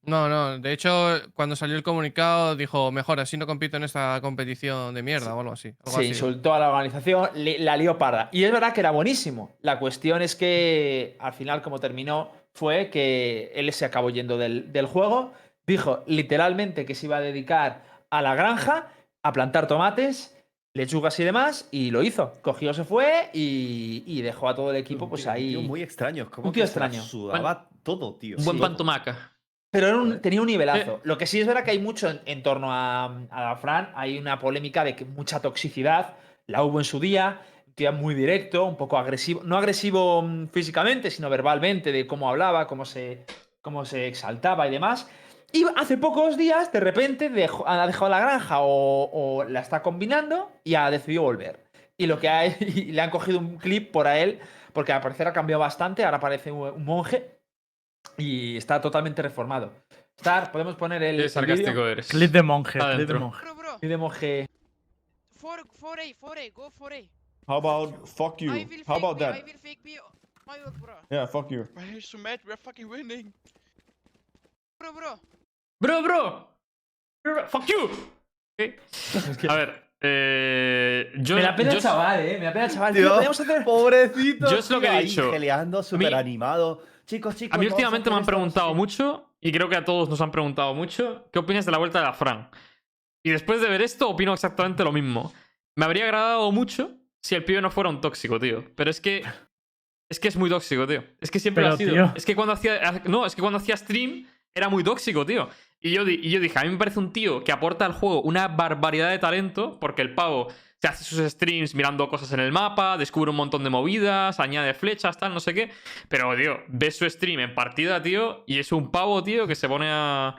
No, no. De hecho, cuando salió el comunicado, dijo: Mejor, así no compito en esta competición de mierda o algo así. algo Se así. insultó a la organización, le- la lió parda. Y es verdad que era buenísimo. La cuestión es que al final, como terminó, fue que él se acabó yendo del, del juego. Dijo literalmente que se iba a dedicar a la granja, a plantar tomates, lechugas y demás, y lo hizo. Cogió, se fue y, y dejó a todo el equipo pues un ahí. tío muy extraño. Es como Un tío que extraño. Sudaba todo, tío. Un buen Sí. pantomaca. Pero era un- tenía un nivelazo. Lo que sí es verdad que hay mucho en, en torno a, a Fran. Hay una polémica de que mucha toxicidad. La hubo en su día. Un tío muy directo, un poco agresivo. No agresivo mm, físicamente, sino verbalmente, de cómo hablaba, cómo se, cómo se exaltaba y demás. Y hace pocos días, de repente, dejó- ha dejado la granja o, o la está combinando y ha decidido volver. Y lo que ha, y le han cogido un clip por a él, porque al parecer ha cambiado bastante. Ahora parece un, un monje y está totalmente reformado. Star, podemos poner el. Qué sarcástico eres. Clip de monje, clip de dentro. monje. Bro, bro. Clip de monje. 4 4A, 4A, go 4A. How about fuck you? I will How about me, that? I will fake me. My work, bro. Yeah, fuck you. Why are you so mad? We're fucking winning. Bro, bro. Bro, bro. Bro, bro, Fuck you. A ver. Eh, yo, Me da pena yo- el chaval, eh. Me da pena el chaval. Tío, Tío, podemos hacer. Pobrecito. Yo es lo que he dicho. Geleando, súper animado. Chicos, chicos. A mí últimamente me han preguntado mucho, y creo que a todos nos han preguntado mucho, ¿qué opinas de la vuelta de la Fran? Y después de ver esto, opino exactamente lo mismo. Me habría agradado mucho si el pibe no fuera un tóxico, tío. Pero es que. Es que es muy tóxico, tío. Es que siempre lo ha sido. tío. Es que cuando hacía. No, es que cuando hacía stream era muy tóxico, tío. Y yo, y yo dije, a mí me parece un tío que aporta al juego una barbaridad de talento, porque el pavo se hace sus streams mirando cosas en el mapa, descubre un montón de movidas, añade flechas, tal, no sé qué. Pero, tío, ves su stream en partida, tío, y es un pavo, tío, que se pone a.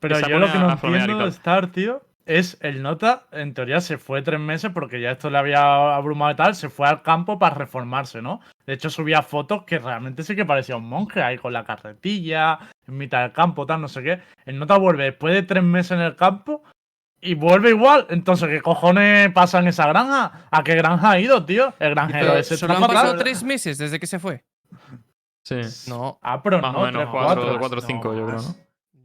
Pero se yo lo que a- no entiendo de. Star, tío, es el Nota, en teoría se fue tres meses porque ya esto le había abrumado y tal, se fue al campo para reformarse, ¿no? De hecho subía fotos que realmente sí que parecía un monje ahí con la carretilla, en mitad del campo, tal, no sé qué. El Nota vuelve después de tres meses en el campo y vuelve igual. Entonces, ¿qué cojones pasa en esa granja? ¿A qué granja ha ido, tío? El granjero ese solo han pasado tres meses desde que se fue. Sí. No, Ah, pero Más no, o menos, tres, cuatro, cuatro. cuatro o cinco, yo creo. ¿no?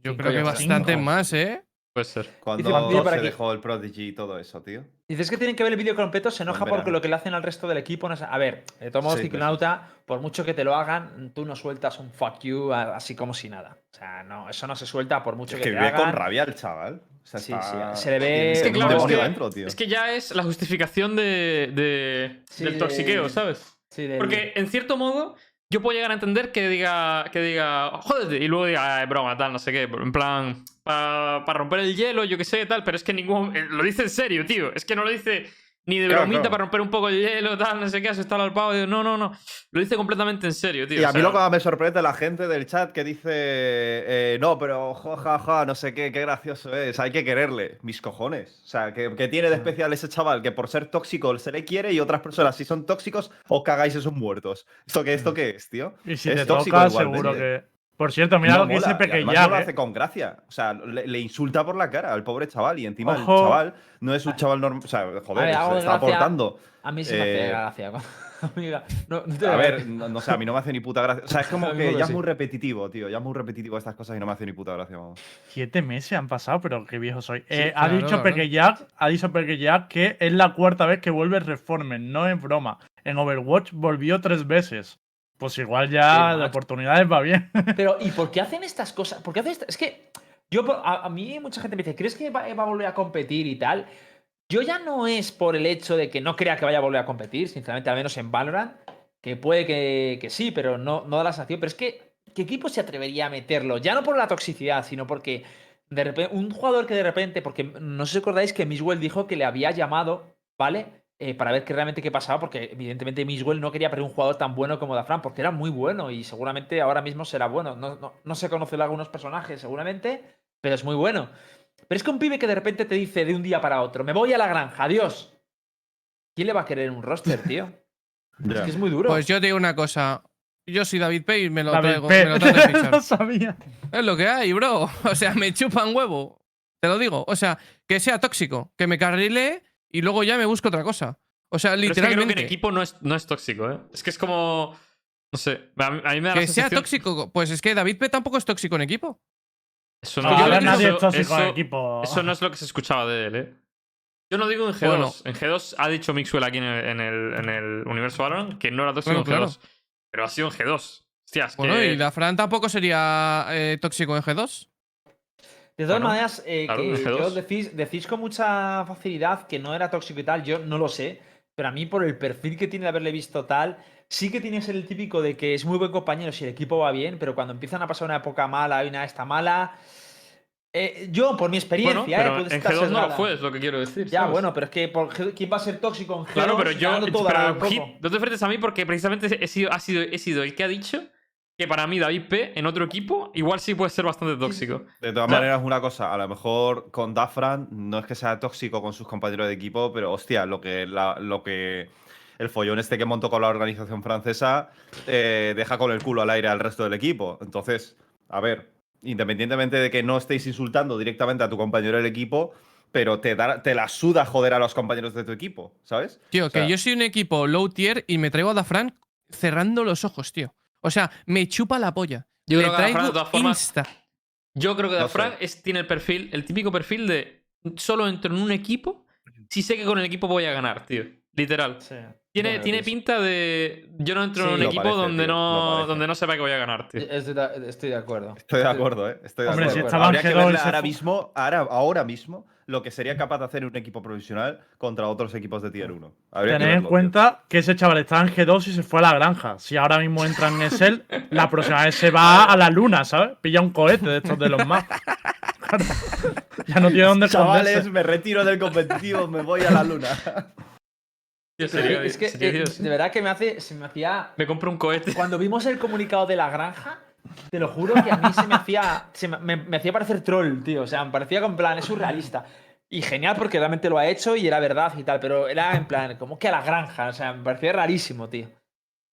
yo creo que bastante cinco. más, ¿eh? Puede ser. Cuando por se aquí. dejó el Prodigy y todo eso, tío. Dices que tienen que ver el vídeo completo, se enoja porque lo que le hacen al resto del equipo no es. A ver, de todos modos, Sí, Ciclonauta, por mucho que te lo hagan, tú no sueltas un fuck you así como si nada. O sea, no, eso no se suelta por mucho Es que, que te vive hagan. con rabia el chaval. O sea, Sí, está- sí, se le ve- Es que un claro, es que- dentro, tío. Es que ya es la justificación de, de- Sí, del de- toxiqueo, ¿sabes? Sí, del- Porque en cierto modo, yo puedo llegar a entender que diga, que diga, jódete, y luego diga, "Ah, es broma, tal, no sé qué. En plan, para romper el hielo, yo qué sé, tal, pero es que ningún. eh, Lo dice en serio, tío. Es que no lo dice ni de Claro, bromita claro. para romper un poco el hielo, tal, no sé qué, asustar al pavo. Digo, No, no, no. Lo dice completamente en serio, tío. Y a mí lo que me sorprende la gente del chat que dice, eh, no, pero jajaja, no sé qué, qué gracioso es, hay que quererle, mis cojones. O sea, ¿qué, qué tiene de especial ese chaval que por ser tóxico se le quiere y otras personas si son tóxicos os cagáis esos muertos? ¿Esto qué, esto qué es, tío? Y si Es te tóxico toca, igualmente. seguro que. Por cierto, mira No lo que dice mola, Pequeñac. no lo eh. hace con gracia. O sea, le, le insulta por la cara al pobre chaval y encima Ojo. el chaval no es un chaval normal. O sea, joder, ver, se está gracia. aportando. A mí sí me hace Eh, gracia. Amiga, no, no te A ver, no, no sé, a mí no me hace ni puta gracia. O sea, es como que ya sí. es muy repetitivo, tío. Ya es muy repetitivo estas cosas y no me hace ni puta gracia, vamos. Siete meses han pasado, pero qué viejo soy. Eh, ha dicho claro. Pequeñac, ha dicho Pequeñac que es la cuarta vez que vuelve Reformen, no es broma. En Overwatch volvió tres veces. Pues igual ya de oportunidades va bien. Pero, ¿y por qué hacen estas cosas? ¿Por qué hacen estas? Es que yo, a, a mí mucha gente me dice, ¿crees que va, va a volver a competir y tal? Yo ya no es por el hecho de que no crea que vaya a volver a competir, sinceramente, al menos en Valorant, que puede que, que sí, pero no, no da la sensación. Pero es que, ¿qué equipo se atrevería a meterlo? Ya no por la toxicidad, sino porque de repente, un jugador que de repente, porque no sé si acordáis que Miswell dijo que le había llamado, ¿vale? Eh, para ver qué realmente qué pasaba, porque evidentemente Miswell no quería perder un jugador tan bueno como Dafran, porque era muy bueno y seguramente ahora mismo será bueno. No, no, no se conoce algunos personajes, seguramente, pero es muy bueno. Pero es que un pibe que de repente te dice de un día para otro, me voy a la granja, adiós. ¿Quién le va a querer un roster, tío? Es que es muy duro. Pues yo te digo una cosa. Yo soy David P y me lo David traigo. Me lo fichar. no sabía. Es lo que hay, bro. O sea, me chupan huevo. Te lo digo. O sea, que sea tóxico, que me carrile y luego ya me busco otra cosa. O sea, Pero es que creo que literalmente. en equipo no es, no es tóxico, ¿eh? Es que es como. No sé. A mí, a mí me da la Que sea sensación- tóxico. Pues es que David P tampoco es tóxico en equipo. Eso no, que nadie eso- es tóxico en eso- equipo. Eso no es lo que se escuchaba de él, ¿eh? Yo no digo en G2. Bueno. En G2 ha dicho Mixwell aquí en el, en el, en el universo Valorant que no era tóxico Claro, en G2. Pero ha sido en G2. Hostias, Bueno, que... y Dafran tampoco sería eh, tóxico en G2. De todas Bueno, maneras, eh, claro, que en G2. yo decís, decís con mucha facilidad que no era tóxico y tal, yo no lo sé, pero a mí por el perfil que tiene de haberle visto tal, sí que tiene que ser el típico de que es muy buen compañero si el equipo va bien, pero cuando empiezan a pasar una época mala y una esta mala, eh, yo por mi experiencia, Bueno, eh, pero puede en estar G2 no lo fue, es lo que quiero decir. Ya, ¿sabes? bueno, pero es que por ¿quién va a ser tóxico en G2? Claro, pero yo. Pero Hit, no te enfrentes a mí porque precisamente he sido, ha sido, he sido el que ha dicho que para mí David P en otro equipo igual sí puede ser bastante tóxico. De todas O sea- maneras, una cosa, a lo mejor con Dafran no es que sea tóxico con sus compañeros de equipo, pero hostia, lo que, la- lo que el follón este que montó con la organización francesa eh, deja con el culo al aire al resto del equipo. Entonces, a ver, independientemente de que no estéis insultando directamente a tu compañero del equipo, pero te, da, te la suda joder a los compañeros de tu equipo, ¿sabes? Tío, O sea, que yo soy un equipo low tier y me traigo a Dafran cerrando los ojos, tío. O sea, me chupa la polla. Yo Le creo que Dafran, traigo de todas formas, insta. Yo creo que No Dafran tiene el perfil, el típico perfil de solo entro en un equipo si sé que con el equipo voy a ganar, tío. Literal. Sí. Tiene, Bueno, tiene pinta de. Yo no entro Sí, en un equipo parece, donde, tío, no, donde no sepa que voy a ganar, tío. Estoy de, estoy de acuerdo. Estoy de acuerdo, ¿eh? Estoy de Hombre, acuerdo. si estaba en Habría que G2 verle ese ahora mismo, ahora, ahora mismo, lo que sería capaz de hacer un equipo profesional contra otros equipos de Tier 1. Habría que Tened en tío. cuenta que ese chaval estaba en G2 y se fue a la granja. Si ahora mismo entra en Excel, la próxima vez se va a la luna, ¿sabes? Pilla un cohete de estos de los más. Ya no tiene dónde Chavales, esconderse. me retiro del competitivo, me voy a la luna. Sería- es que sería eh, de verdad que me hace, se me hacía Me compro un cohete. Cuando vimos el comunicado de la granja, te lo juro que a mí se me hacía. se me, me- me hacía parecer troll, tío. O sea, me parecía que en plan, es surrealista. Y genial porque realmente lo ha hecho y era verdad y tal. Pero era en plan, como que a la granja. O sea, me parecía rarísimo, tío.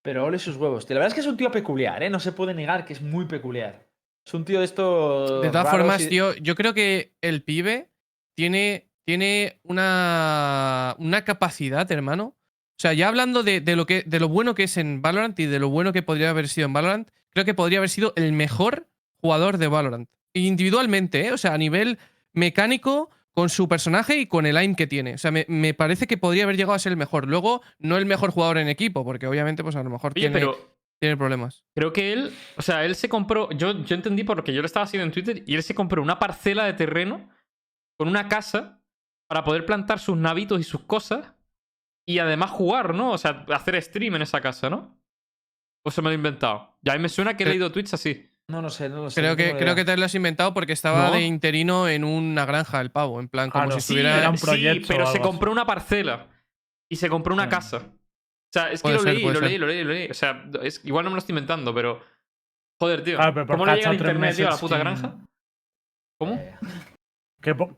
Pero ole sus huevos, tío. La verdad es que es un tío peculiar, ¿eh? No se puede negar que es muy peculiar. Es un tío de estos. De todas formas, y- tío, yo creo que el pibe tiene, tiene una, una capacidad, hermano. O sea, ya hablando de, de lo que, de lo bueno que es en Valorant y de lo bueno que podría haber sido en Valorant, creo que podría haber sido el mejor jugador de Valorant. Individualmente, ¿eh? O sea, a nivel mecánico, con su personaje y con el aim que tiene. O sea, me, me parece que podría haber llegado a ser el mejor. Luego, no el mejor jugador en equipo, porque obviamente, pues a lo mejor Oye, tiene, pero tiene problemas. creo que él. O sea, él se compró. Yo, yo entendí porque yo lo estaba haciendo en Twitter y él se compró una parcela de terreno con una casa para poder plantar sus navitos y sus cosas y además jugar, ¿no? O sea, hacer stream en esa casa, ¿no? O se me lo he inventado. Ya a mí me suena que he Eh, leído tweets así. No lo sé, no lo sé. Creo que, creo que te lo has inventado porque estaba No. de interino en una granja el pavo. En plan, como Claro. si Sí, estuviera. era un sí, proyecto pero o se compró una parcela y se compró una Mm. casa. O sea, es que lo ser, leí, lo leí, lo leí, lo leí. O sea, es- igual no me lo estoy inventando, pero. Joder, tío. Claro, pero ¿Cómo le ha llega el internet, tío, a la puta granja? ¿Cómo?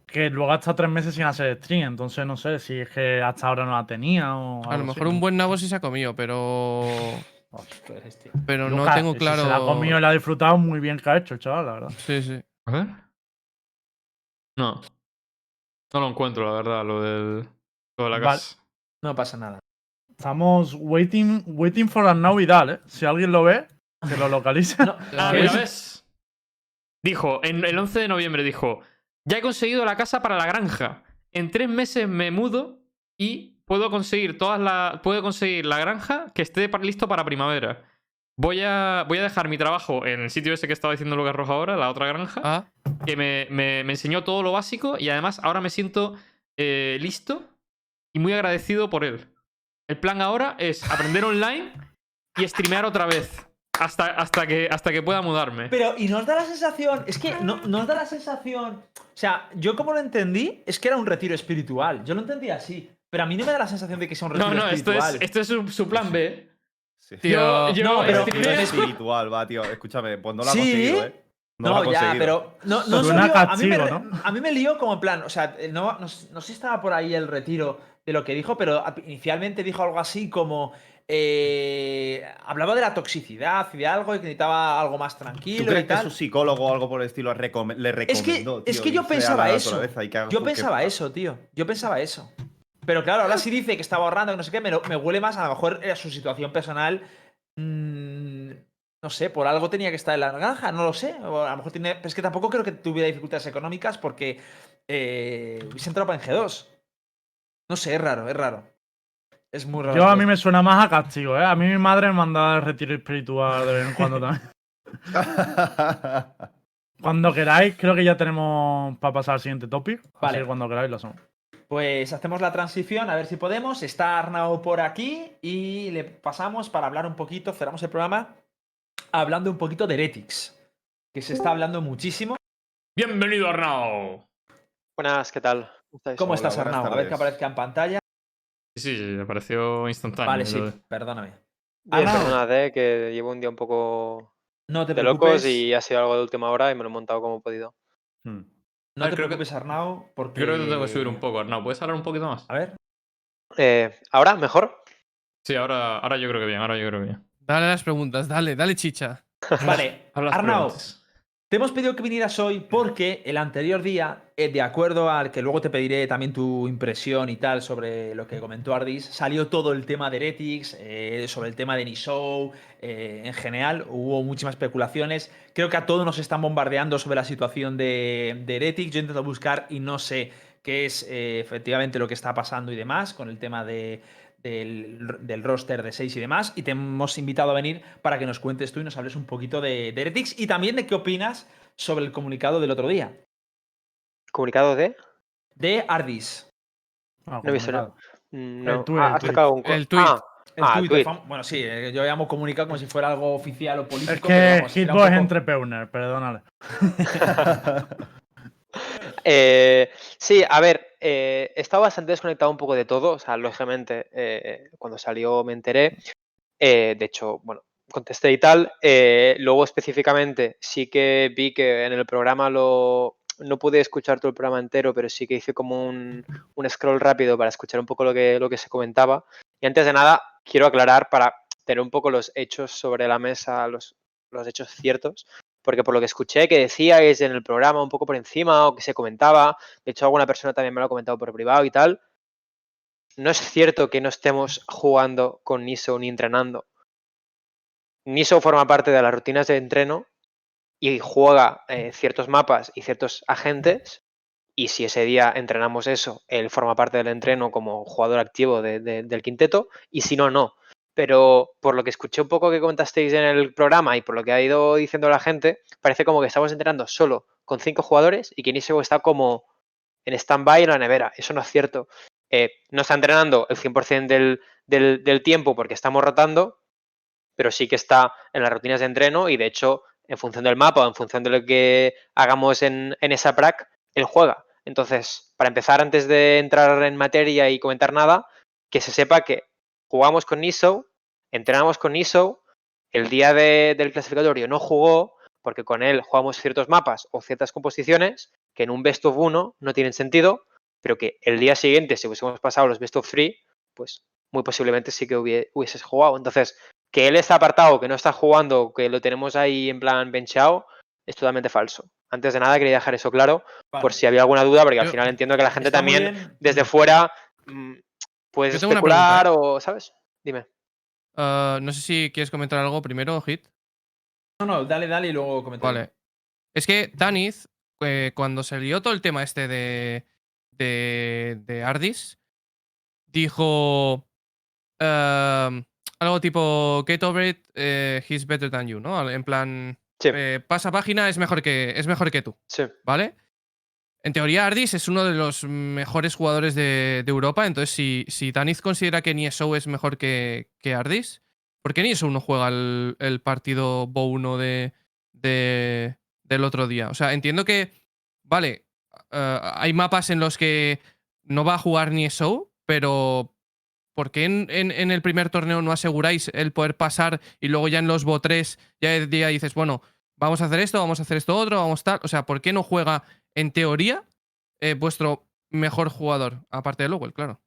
Que, luego ha estado tres meses sin hacer stream, entonces no sé si es que hasta ahora no la tenía o. A lo mejor así. un buen nabo sí se ha comido, pero. tío. Pero no Lucas, tengo si claro. Se la ha comido y la ha disfrutado muy bien que ha hecho, el chaval, la verdad. Sí, sí. A ver. No. No lo encuentro, la verdad, lo, del, lo de la Vale. casa. No pasa nada. Estamos waiting, waiting for a Navidad, ¿eh? Si alguien lo ve, que lo localice. No, Ah, ¿qué mira, es? ¿ves? Dijo, en el 11 de noviembre dijo, ya he conseguido la casa para la granja. En tres meses me mudo y puedo conseguir todas la, puedo conseguir la granja que esté listo para primavera. Voy a, voy a dejar mi trabajo en el sitio ese que estaba diciendo Lucas Roja ahora, la otra granja, Ah, que me, me- me enseñó todo lo básico y además ahora me siento eh, listo y muy agradecido por él. El plan ahora es aprender online y streamear otra vez hasta, hasta, que, hasta que pueda mudarme. Pero, y nos da la sensación, es que no, nos da la sensación, o sea, yo como lo entendí, es que era un retiro espiritual. Yo lo entendí así, pero a mí no me da la sensación de que sea un retiro No, no, esto espiritual. es, esto es su, su plan B. Sí. Tío, Yo, yo no, pero- Retiro streameo- espiritual, va, tío. Escúchame, pues no lo ha ¿Sí? conseguido, ¿eh? No, No, ya, pero no, no salió- a, mí me, ¿no? a mí me lió como en plan, o sea, eh, no, no, no sé si estaba por ahí el retiro de lo que dijo, pero inicialmente dijo algo así como, eh, hablaba de la toxicidad y de algo y que necesitaba algo más ¿Tú tranquilo y crees que tal. su psicólogo o algo por el estilo recome- le Es que, recomendó? es que yo a pensaba eso. y que Yo que- pensaba eso, tío. Yo pensaba eso. Pero claro, ahora sí dice que estaba ahorrando, que no sé qué, me, lo- me huele más, a lo mejor era su situación personal. mm, no sé, por algo tenía que estar en la granja, no lo sé. O a lo mejor tiene. Pero es que tampoco creo que tuviera dificultades económicas porque eh, hubiese entrado para en G2. No sé, es raro, es raro. Es muy raro. Yo a mí me suena más a castigo, ¿eh? A mí mi madre me mandaba el retiro espiritual de vez en cuando también. Cuando queráis, creo que ya tenemos para pasar al siguiente topic. Así Vale. que cuando queráis lo hacemos. Pues hacemos la transición, a ver si podemos. Está Arnau por aquí y le pasamos para hablar un poquito, cerramos el programa, hablando un poquito de Heretics, que se está hablando muchísimo. Bienvenido, Arnau. Buenas, ¿qué tal? ¿Cómo Hola, estás, Arnau? A ver que aparezca en pantalla. Sí, sí, apareció instantáneo. Vale, sí, de- perdóname. Perdonad, eh, que llevo un día un poco No te de preocupes. locos y ha sido algo de última hora y me lo he montado como he podido. Hmm. No ver, te creo que- preocupes, Arnau, porque. Yo creo que te tengo que subir un poco, Arnau. ¿Puedes hablar un poquito más? A ver. Eh, ¿Ahora? ¿Mejor? Sí, ahora, ahora yo creo que bien, ahora yo creo que bien. dale las preguntas, dale, dale chicha. Vale, Arnau, preguntas. Te hemos pedido que vinieras hoy porque el anterior día, eh, de acuerdo al que luego te pediré también tu impresión y tal sobre lo que comentó Ardis, salió todo el tema de Heretics, eh, sobre el tema de Nisou, eh, en general hubo muchísimas especulaciones. Creo que a todos nos están bombardeando sobre la situación de, de Heretics. Yo intento buscar y no sé qué es eh, efectivamente lo que está pasando y demás con el tema de, del, del roster de 6 y demás. Y te hemos invitado a venir para que nos cuentes tú y nos hables un poquito de, de Heretics y también de qué opinas sobre el comunicado del otro día. ¿Comunicado de? De Ardis. Ah, No he visto. Mm, El Ah, el has tuit. sacado un co- El. Ah, El Ah, Bueno, sí, eh, yo llamo comunicado como si fuera algo oficial o político. Es que Hitbox es poco- entrepreneur, perdónale. Eh, sí, a ver, eh, he estado bastante desconectado un poco de todo. O sea, lógicamente, eh, cuando salió me enteré. Eh, de hecho, bueno, contesté y tal. Luego, específicamente, sí que vi que en el programa lo. No pude escuchar todo el programa entero, pero sí que hice como un, un scroll rápido para escuchar un poco lo que, lo que se comentaba. Y antes de nada, quiero aclarar para tener un poco los hechos sobre la mesa, los, los hechos ciertos porque por lo que escuché que decíais en el programa un poco por encima o que se comentaba, de hecho alguna persona también me lo ha comentado por privado y tal, no es cierto que no estemos jugando con Niso ni entrenando. Niso forma parte de las rutinas de entreno y juega eh, ciertos mapas y ciertos agentes y si ese día entrenamos eso, él forma parte del entreno como jugador activo de- de- del quinteto y si no, no pero por lo que escuché un poco que comentasteis en el programa y por lo que ha ido diciendo la gente, parece como que estamos entrenando solo con cinco jugadores y que Niseo está como en stand-by en la nevera. Eso no es cierto. Eh, no está entrenando el 100% del, del, del tiempo porque estamos rotando, pero sí que está en las rutinas de entreno y de hecho, en función del mapa o en función de lo que hagamos en, en esa prac, él juega. Entonces, para empezar, antes de entrar en materia y comentar nada, que se sepa que jugamos con Niso, entrenamos con Niso, el día de- del clasificatorio no jugó porque con él jugamos ciertos mapas o ciertas composiciones que en un best of 1 no tienen sentido, pero que el día siguiente, si hubiésemos pasado los best of 3, pues muy posiblemente sí que hubie- hubieses jugado. Entonces, que él está apartado, que no está jugando, que lo tenemos ahí en plan benchado, es totalmente falso. Antes de nada quería dejar eso claro por si había alguna duda, porque al final entiendo que la gente también desde fuera puedes Yo tengo especular o, ¿sabes? Dime. Ah, no sé si quieres comentar algo primero, Hit. No, no, dale, dale y luego comentamos. Vale. Es que Daniz, eh, cuando salió todo el tema este de, de, de Ardis, dijo... ehm, algo tipo Get over it, eh, he's better than you, ¿no? En plan, Sí. eh, pasa página, es mejor que, es mejor que tú, Sí. ¿vale? En teoría, Ardis es uno de los mejores jugadores de, Europa. Entonces, si, si considera que Niesou es mejor que, Ardis, ¿por qué Niesou no juega el, partido Bo 1 de, de- del otro día? O sea, entiendo que, vale, eh, hay mapas en los que no va a jugar Niesou, pero ¿por qué en, el primer torneo no aseguráis el poder pasar y luego ya en los Bo 3 ya, ya dices, bueno, vamos a hacer esto, vamos a hacer esto otro, vamos tal? O sea, ¿por qué no juega en teoría, eh, vuestro mejor jugador, aparte de Lowell, claro.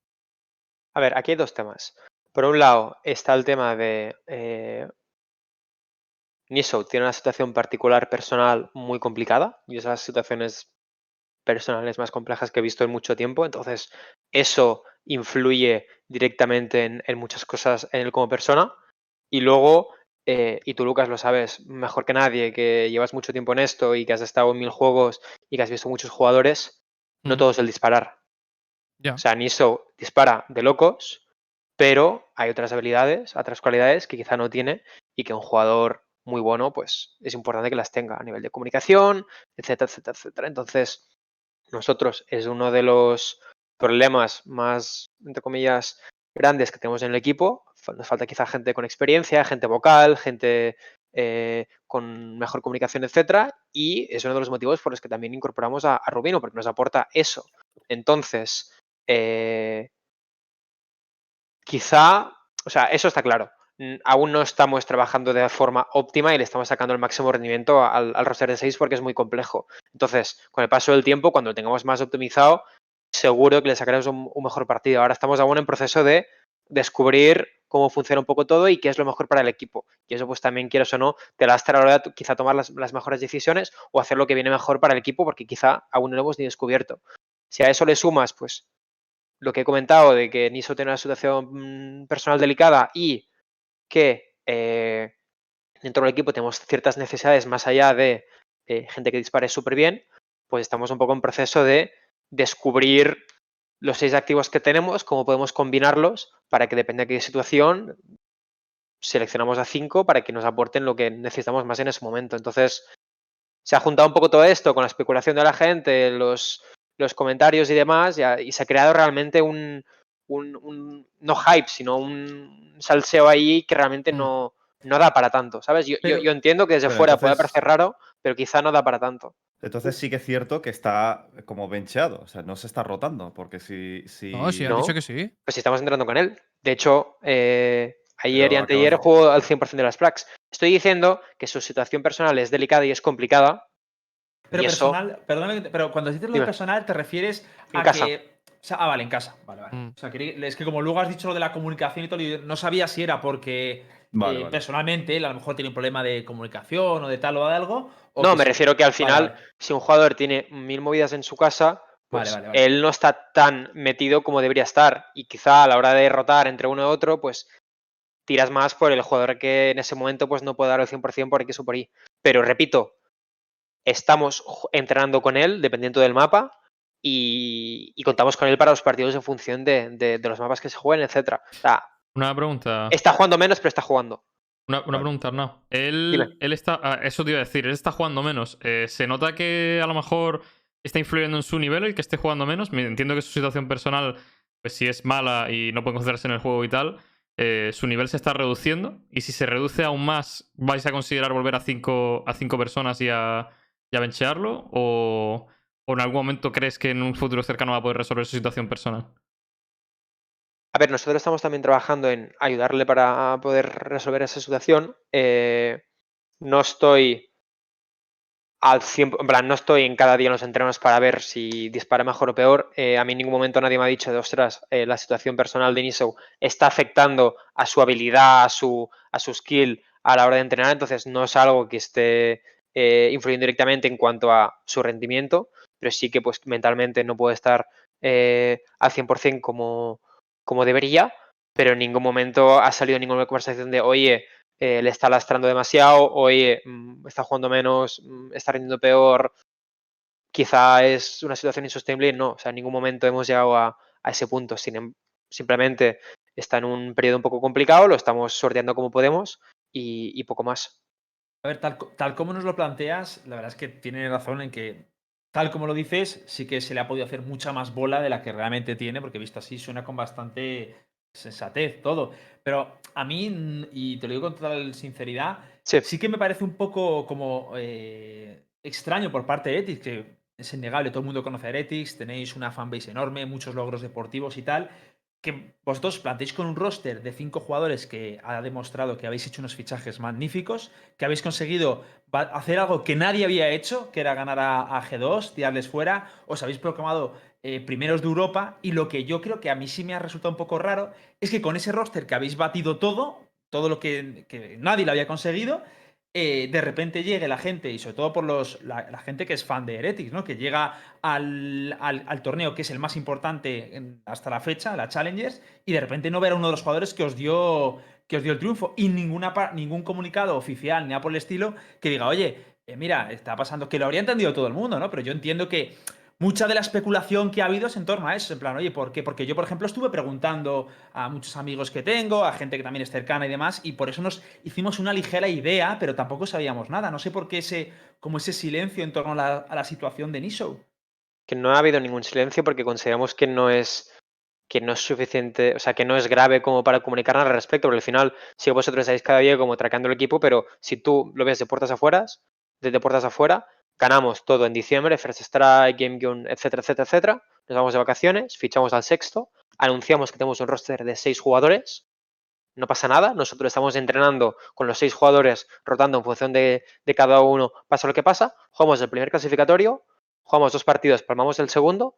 A ver, aquí hay dos temas. Por un lado está el tema de eh, Niso tiene una situación particular personal muy complicada y esas situaciones personales más complejas que he visto en mucho tiempo. Entonces, eso influye directamente en, en muchas cosas en él como persona. Y luego, eh, y tú Lucas lo sabes mejor que nadie, que llevas mucho tiempo en esto y que has estado en mil juegos y que has visto muchos jugadores, no todo es el disparar. Ya. O sea, Niso dispara de locos, pero hay otras habilidades, otras cualidades que quizá no tiene y que un jugador muy bueno, pues es importante que las tenga a nivel de comunicación, etcétera, etcétera, etcétera. Entonces, nosotros es uno de los problemas más, entre comillas, grandes que tenemos en el equipo. Nos falta quizá gente con experiencia, gente vocal, gente eh, con mejor comunicación, etcétera. Y es uno de los motivos por los que también incorporamos a, Rubino, porque nos aporta eso. Entonces, eh, quizá, o sea, eso está claro. Aún no estamos trabajando de forma óptima y le estamos sacando el máximo rendimiento al, roster de 6 porque es muy complejo. Entonces, con el paso del tiempo, cuando lo tengamos más optimizado, seguro que le sacaremos un mejor partido. Ahora estamos aún en proceso de descubrir cómo funciona un poco todo y qué es lo mejor para el equipo. Y eso, pues también, quieras o no, te lastra a la hora de quizá tomar las, las mejores decisiones o hacer lo que viene mejor para el equipo porque quizá aún no lo hemos ni descubierto. Si a eso le sumas, pues, lo que he comentado de que Niso tiene una situación mm, personal delicada y que eh, dentro del equipo tenemos ciertas necesidades más allá de eh, gente que dispare súper bien, pues estamos un poco en proceso de descubrir los seis activos que tenemos, cómo podemos combinarlos para que depende de qué situación seleccionamos a cinco para que nos aporten lo que necesitamos más en ese momento. Entonces, se ha juntado un poco todo esto con la especulación de la gente, los, los comentarios y demás, y, se ha creado realmente un, un- un- no hype, sino un salseo ahí que realmente Mm. no, no da para tanto, ¿sabes? Yo, yo- Pero- yo entiendo que desde fuera puede parecer raro, pero quizá no da para tanto. Entonces sí que es cierto que está como bencheado, o sea, no se está rotando, porque si... si... No, sí, han No. dicho que sí. Pues si estamos entrando con él. De hecho, eh, ayer Pero y anteayer jugó al 100% de las plaques. Estoy diciendo que su situación personal es delicada y es complicada. Pero eso, personal, perdóname, pero cuando dices lo de personal, te refieres En a casa. que. O sea, ah, vale, en casa. Vale, vale. Mm. O sea, es que como luego has dicho lo de la comunicación y todo, no sabía si era porque Vale, eh, vale. personalmente él a lo mejor tiene un problema de comunicación o de tal o de algo. o no, me refiero que al final, vale. si un jugador tiene mil movidas en su casa, pues vale, vale. él no está tan metido como debería estar. Y quizá a la hora de rotar entre uno y otro, pues tiras más por el jugador que en ese momento pues no puede dar el 100% por X o por Y. Pero repito, estamos entrenando con él dependiendo del mapa y, y contamos con él para los partidos en función de, de- de los mapas que se jueguen, etcétera. O sea, Una pregunta. está jugando menos, pero está jugando. Una, una pregunta, Arnau. Él, él está. ah, eso te iba a decir, él está jugando menos. Eh, ¿Se nota que a lo mejor está influyendo en su nivel el que esté jugando menos? Me- Entiendo que su situación personal, pues si es mala y no puede concentrarse en el juego y tal, eh, su nivel se está reduciendo. Y si se reduce aún más, ¿vais a considerar volver a cinco, a cinco personas y a, y a benchearlo? ¿O, ¿O en algún momento crees que en un futuro cercano va a poder resolver su situación personal? A ver, nosotros estamos también trabajando en ayudarle para poder resolver esa situación. Eh, no estoy al 100, en plan, no estoy en cada día en los entrenos para ver si dispara mejor o peor. Eh, a mí en ningún momento nadie me ha dicho de, ostras, eh, la situación personal de Niso está afectando a su habilidad, a su, a su skill a la hora de entrenar, entonces no es algo que esté influyendo directamente en cuanto a su rendimiento, pero sí que pues mentalmente no puede estar al 100% como, como debería, pero en ningún momento ha salido ninguna conversación de, oye, eh, le está lastrando demasiado, oye, mm, está jugando menos, mm, está rindiendo peor, quizá es una situación insostenible. No, o sea, en ningún momento hemos llegado a, ese punto. Em- simplemente está en un periodo un poco complicado, lo estamos sorteando como podemos y, y poco más. A ver, tal, tal como nos lo planteas, la verdad es que tiene razón en que, tal como lo dices, sí que se le ha podido hacer mucha más bola de la que realmente tiene, porque visto así suena con bastante sensatez todo. Pero a mí, y te lo digo con total sinceridad, Sí. sí que me parece un poco como eh, extraño por parte de Ethics, que es innegable, todo el mundo conoce a Heretics, tenéis una fanbase enorme, muchos logros deportivos y tal, que vosotros planteéis con un roster de cinco jugadores que ha demostrado que habéis hecho unos fichajes magníficos, que habéis conseguido hacer algo que nadie había hecho, que era ganar a, a G2, tirarles fuera, os habéis proclamado eh, primeros de Europa y lo que yo creo que a mí sí me ha resultado un poco raro es que con ese roster que habéis batido todo, todo lo que, que nadie lo había conseguido, eh, de repente llegue la gente, y sobre todo por los, la, gente que es fan de Heretics, ¿no? que llega al, al- al torneo que es el más importante hasta la fecha, la Challengers, y de repente no ver a uno de los jugadores que os dio, que os dio el triunfo y ninguna, ningún comunicado oficial ni nada por el estilo que diga, oye, eh, mira, está pasando, que lo habría entendido todo el mundo, ¿no? Pero yo entiendo que mucha de la especulación que ha habido es en torno a eso, en plan, oye, ¿por qué? Porque yo, por ejemplo, estuve preguntando a muchos amigos que tengo, a gente que también es cercana y demás, y por eso nos hicimos una ligera idea, pero tampoco sabíamos nada. No sé por qué ese, como ese silencio en torno a la, situación de Nisho. que no ha habido ningún silencio porque consideramos que no es que no es suficiente, o sea, que no es grave como para comunicar nada al respecto, porque al final, si vosotros estáis cada día como traqueando el equipo, pero si tú lo ves de puertas afuera, desde puertas afuera, ganamos todo en diciembre, First Strike, Game Gun, etcétera, etcétera, etcétera, nos vamos de vacaciones, fichamos al sexto, anunciamos que tenemos un roster de seis jugadores, no pasa nada, nosotros estamos entrenando con los seis jugadores, rotando en función de, de cada uno, pasa lo que pasa, jugamos el primer clasificatorio, jugamos dos partidos, palmamos el segundo.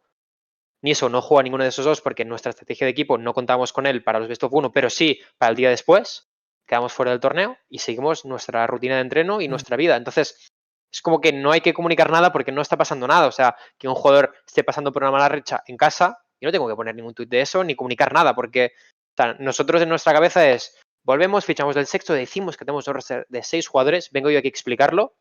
Niso no juega ninguno de esos dos porque en nuestra estrategia de equipo no contábamos con él para los best of 1, pero sí para el día después. Quedamos fuera del torneo y seguimos nuestra rutina de entreno y nuestra vida. Entonces, es como que no hay que comunicar nada porque no está pasando nada. O sea, que un jugador esté pasando por una mala racha en casa, yo no tengo que poner ningún tuit de eso ni comunicar nada porque nosotros en nuestra cabeza es, volvemos, fichamos del sexto, decimos que tenemos roster de seis jugadores, vengo yo aquí a explicarlo,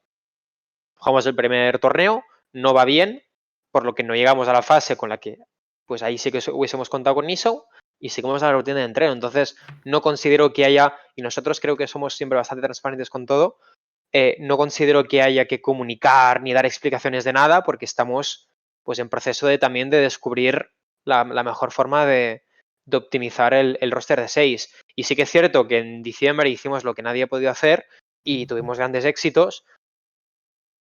jugamos el primer torneo, no va bien, por lo que no llegamos a la fase con la que, pues ahí sí que hubiésemos contado con Niso y seguimos a la rutina de entreno. Entonces, no considero que haya, y nosotros creo que somos siempre bastante transparentes con todo, eh, no considero que haya que comunicar ni dar explicaciones de nada porque estamos pues en proceso de también de descubrir la, la mejor forma de, de optimizar el, el, roster de 6. Y sí que es cierto que en diciembre hicimos lo que nadie ha podido hacer y tuvimos grandes éxitos,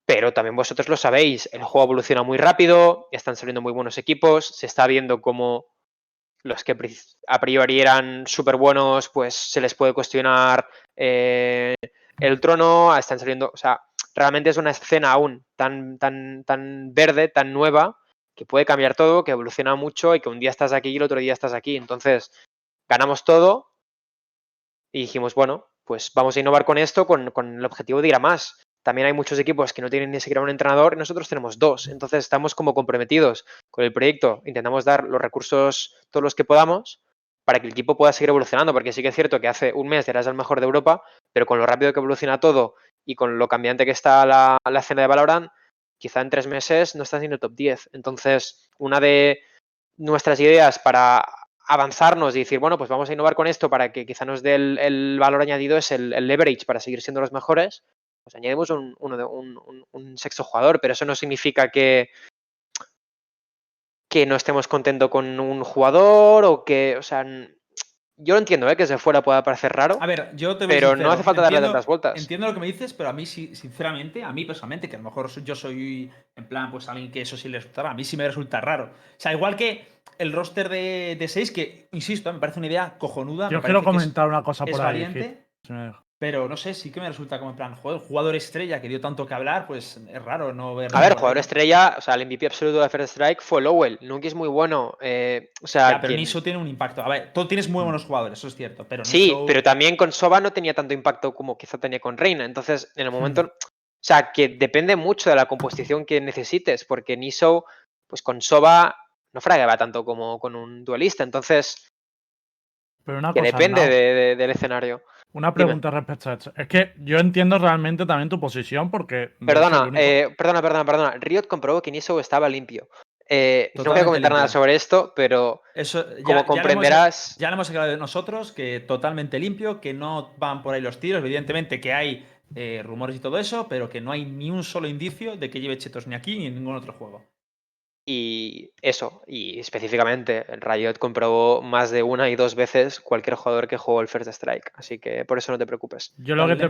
pero también vosotros lo sabéis, el juego evoluciona muy rápido, están saliendo muy buenos equipos, se está viendo cómo los que a priori eran súper buenos, pues se les puede cuestionar eh, el trono, están saliendo, o sea, realmente es una escena aún tan, tan, tan verde, tan nueva, que puede cambiar todo, que evoluciona mucho y que un día estás aquí y el otro día estás aquí. Entonces, ganamos todo y dijimos, bueno, pues vamos a innovar con esto con, con el objetivo de ir a más. También hay muchos equipos que no tienen ni siquiera un entrenador y nosotros tenemos dos. Entonces estamos como comprometidos con el proyecto. Intentamos dar los recursos, todos los que podamos, para que el equipo pueda seguir evolucionando. Porque sí que es cierto que hace un mes eras el mejor de Europa, pero con lo rápido que evoluciona todo y con lo cambiante que está la, la escena de Valorant, quizá en tres meses no estás en el top 10. Entonces, una de nuestras ideas para avanzarnos y decir, bueno, pues vamos a innovar con esto para que quizá nos dé el, valor añadido es el, el, leverage para seguir siendo los mejores. Pues añadimos un, un, un, un, sexto jugador, pero eso no significa que, que no estemos contentos con un jugador o que, o sea, yo lo entiendo, ¿eh? que se fuera pueda parecer raro. A ver, yo te voy Pero sincero, no hace falta darle entiendo, tantas vueltas. Entiendo lo que me dices, pero a mí sí, sinceramente, a mí personalmente, que a lo mejor yo soy en plan, pues alguien que eso sí le resultará, a mí sí me resulta raro. O sea, igual que el roster de, de 6, que, insisto, me parece una idea cojonuda. Yo quiero comentar una cosa por es ahí. valiente. Pero no sé, sí que me resulta como en plan, jugador estrella que dio tanto que hablar, pues es raro no ver. A ver, jugador estrella, o sea, el MVP absoluto de First Strike fue Lowell. Nunca es muy bueno. Eh, o sea, Ya, pero quien- Niso tiene un impacto. A ver, tú tienes muy buenos jugadores, eso es cierto. Pero Sí, pero también con Soba no tenía tanto impacto como quizá tenía con Reina. Entonces, en el momento. Hmm. O sea, que depende mucho de la composición que necesites, porque Niso, pues con Soba no fragueba tanto como con un duelista. Entonces, Pero una que cosa, depende Arnau, de- de- del escenario. Una Dime. pregunta respecto a esto. Es que yo entiendo realmente también tu posición porque. Perdona, único- eh, perdona, perdona, perdona. Riot comprobó que Niso estaba limpio. Eh, no voy a comentar nada sobre esto, pero Eso, ya- como comprenderás, Ya lo hemos aclarado de nosotros, que totalmente limpio, que no van por ahí los tiros. Evidentemente que hay eh, rumores y todo eso, pero que no hay ni un solo indicio de que lleve chetos ni aquí ni en ningún otro juego. Y eso, y específicamente, Riot comprobó más de una y dos veces cualquier jugador que jugó el First Strike, así que por eso no te preocupes. Yo lo que te,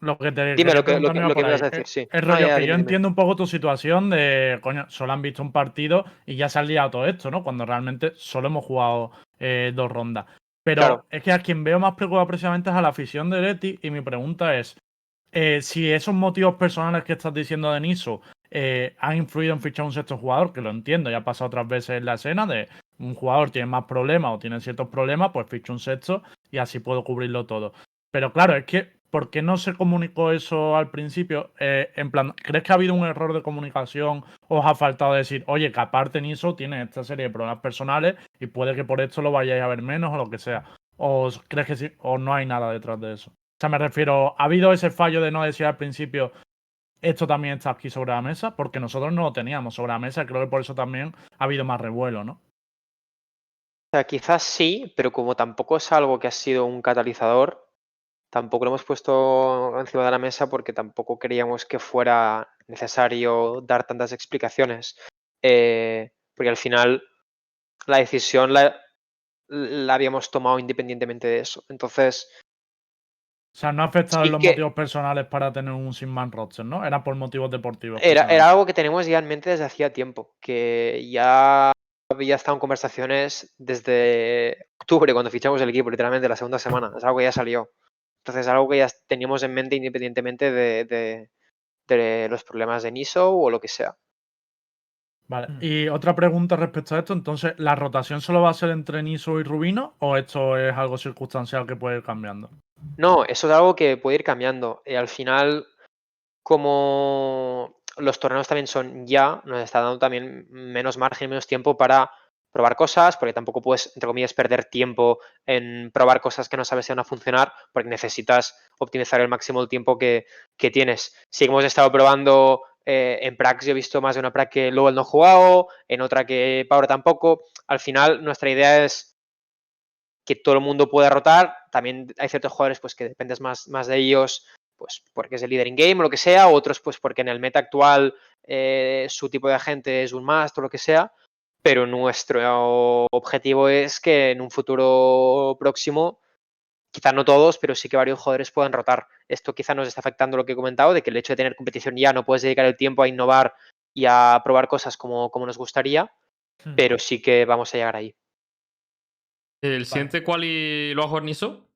lo que te Dime lo que- lo que- lo que a ahí. decir, Es- sí. Rollo ya, que dime, yo dime. entiendo un poco tu situación de, coño, solo han visto un partido y ya se ha liado todo esto, ¿no? Cuando realmente solo hemos jugado eh, dos rondas. Pero Claro. es que a quien veo más preocupado precisamente es a la afición de Leti y mi pregunta es, eh, si esos motivos personales que estás diciendo de Niso eh, han influido en fichar un sexto jugador, que lo entiendo, ya ha pasado otras veces en la escena de un jugador tiene más problemas o tiene ciertos problemas, pues ficho un sexto y así puedo cubrirlo todo. Pero claro, es que, ¿por qué no se comunicó eso al principio? Eh, en plan, ¿crees que ha habido un error de comunicación o os ha faltado decir, oye, que aparte Niso tiene esta serie de problemas personales y puede que por esto lo vayáis a ver menos o lo que sea? ¿O crees que sí? ¿O no hay nada detrás de eso? O sea, me refiero, ¿ha habido ese fallo de no decir al principio, esto también está aquí sobre la mesa? Porque nosotros no lo teníamos sobre la mesa, creo que por eso también ha habido más revuelo, ¿no? O sea, quizás sí, pero como tampoco es algo que ha sido un catalizador, tampoco lo hemos puesto encima de la mesa porque tampoco queríamos que fuera necesario dar tantas explicaciones. Eh, porque al final la decisión la habíamos tomado independientemente de eso. Entonces, O sea, no ha afectado en los que- motivos personales para tener un Sinman roster, ¿no? Era por motivos deportivos. Era, algo que tenemos ya en mente desde hacía tiempo, que ya había estado en conversaciones desde octubre, cuando fichamos el equipo, literalmente la segunda semana. Es algo que ya salió. Entonces, algo que ya teníamos en mente independientemente de, de- de los problemas de NISO o lo que sea. Vale. Mm. Y otra pregunta respecto a esto, entonces, ¿la rotación solo va a ser entre Niso y Rubino o esto es algo circunstancial que puede ir cambiando? No, eso es algo que puede ir cambiando. Y al final, como los torneos también son ya, nos está dando también menos margen, menos tiempo para probar cosas, porque tampoco puedes, entre comillas, perder tiempo en probar cosas que no sabes si van a funcionar, porque necesitas optimizar el máximo el tiempo que, que tienes. Si hemos estado probando eh, en Prax, yo he visto más de una Prax que Lowell no ha jugado, en otra que Power tampoco. Al final, nuestra idea es que todo el mundo pueda rotar. También hay ciertos jugadores pues, que dependes más, más de ellos pues porque es el líder in game o lo que sea, otros pues porque en el meta actual eh, su tipo de agente es un must o lo que sea, pero nuestro objetivo es que en un futuro próximo, quizá no todos, pero sí que varios jugadores puedan rotar. Esto quizá nos está afectando lo que he comentado, de que el hecho de tener competición ya no puedes dedicar el tiempo a innovar y a probar cosas como, como nos gustaría, Hmm. pero sí que vamos a llegar ahí. ¿El siguiente quali lo ha jugado Niso?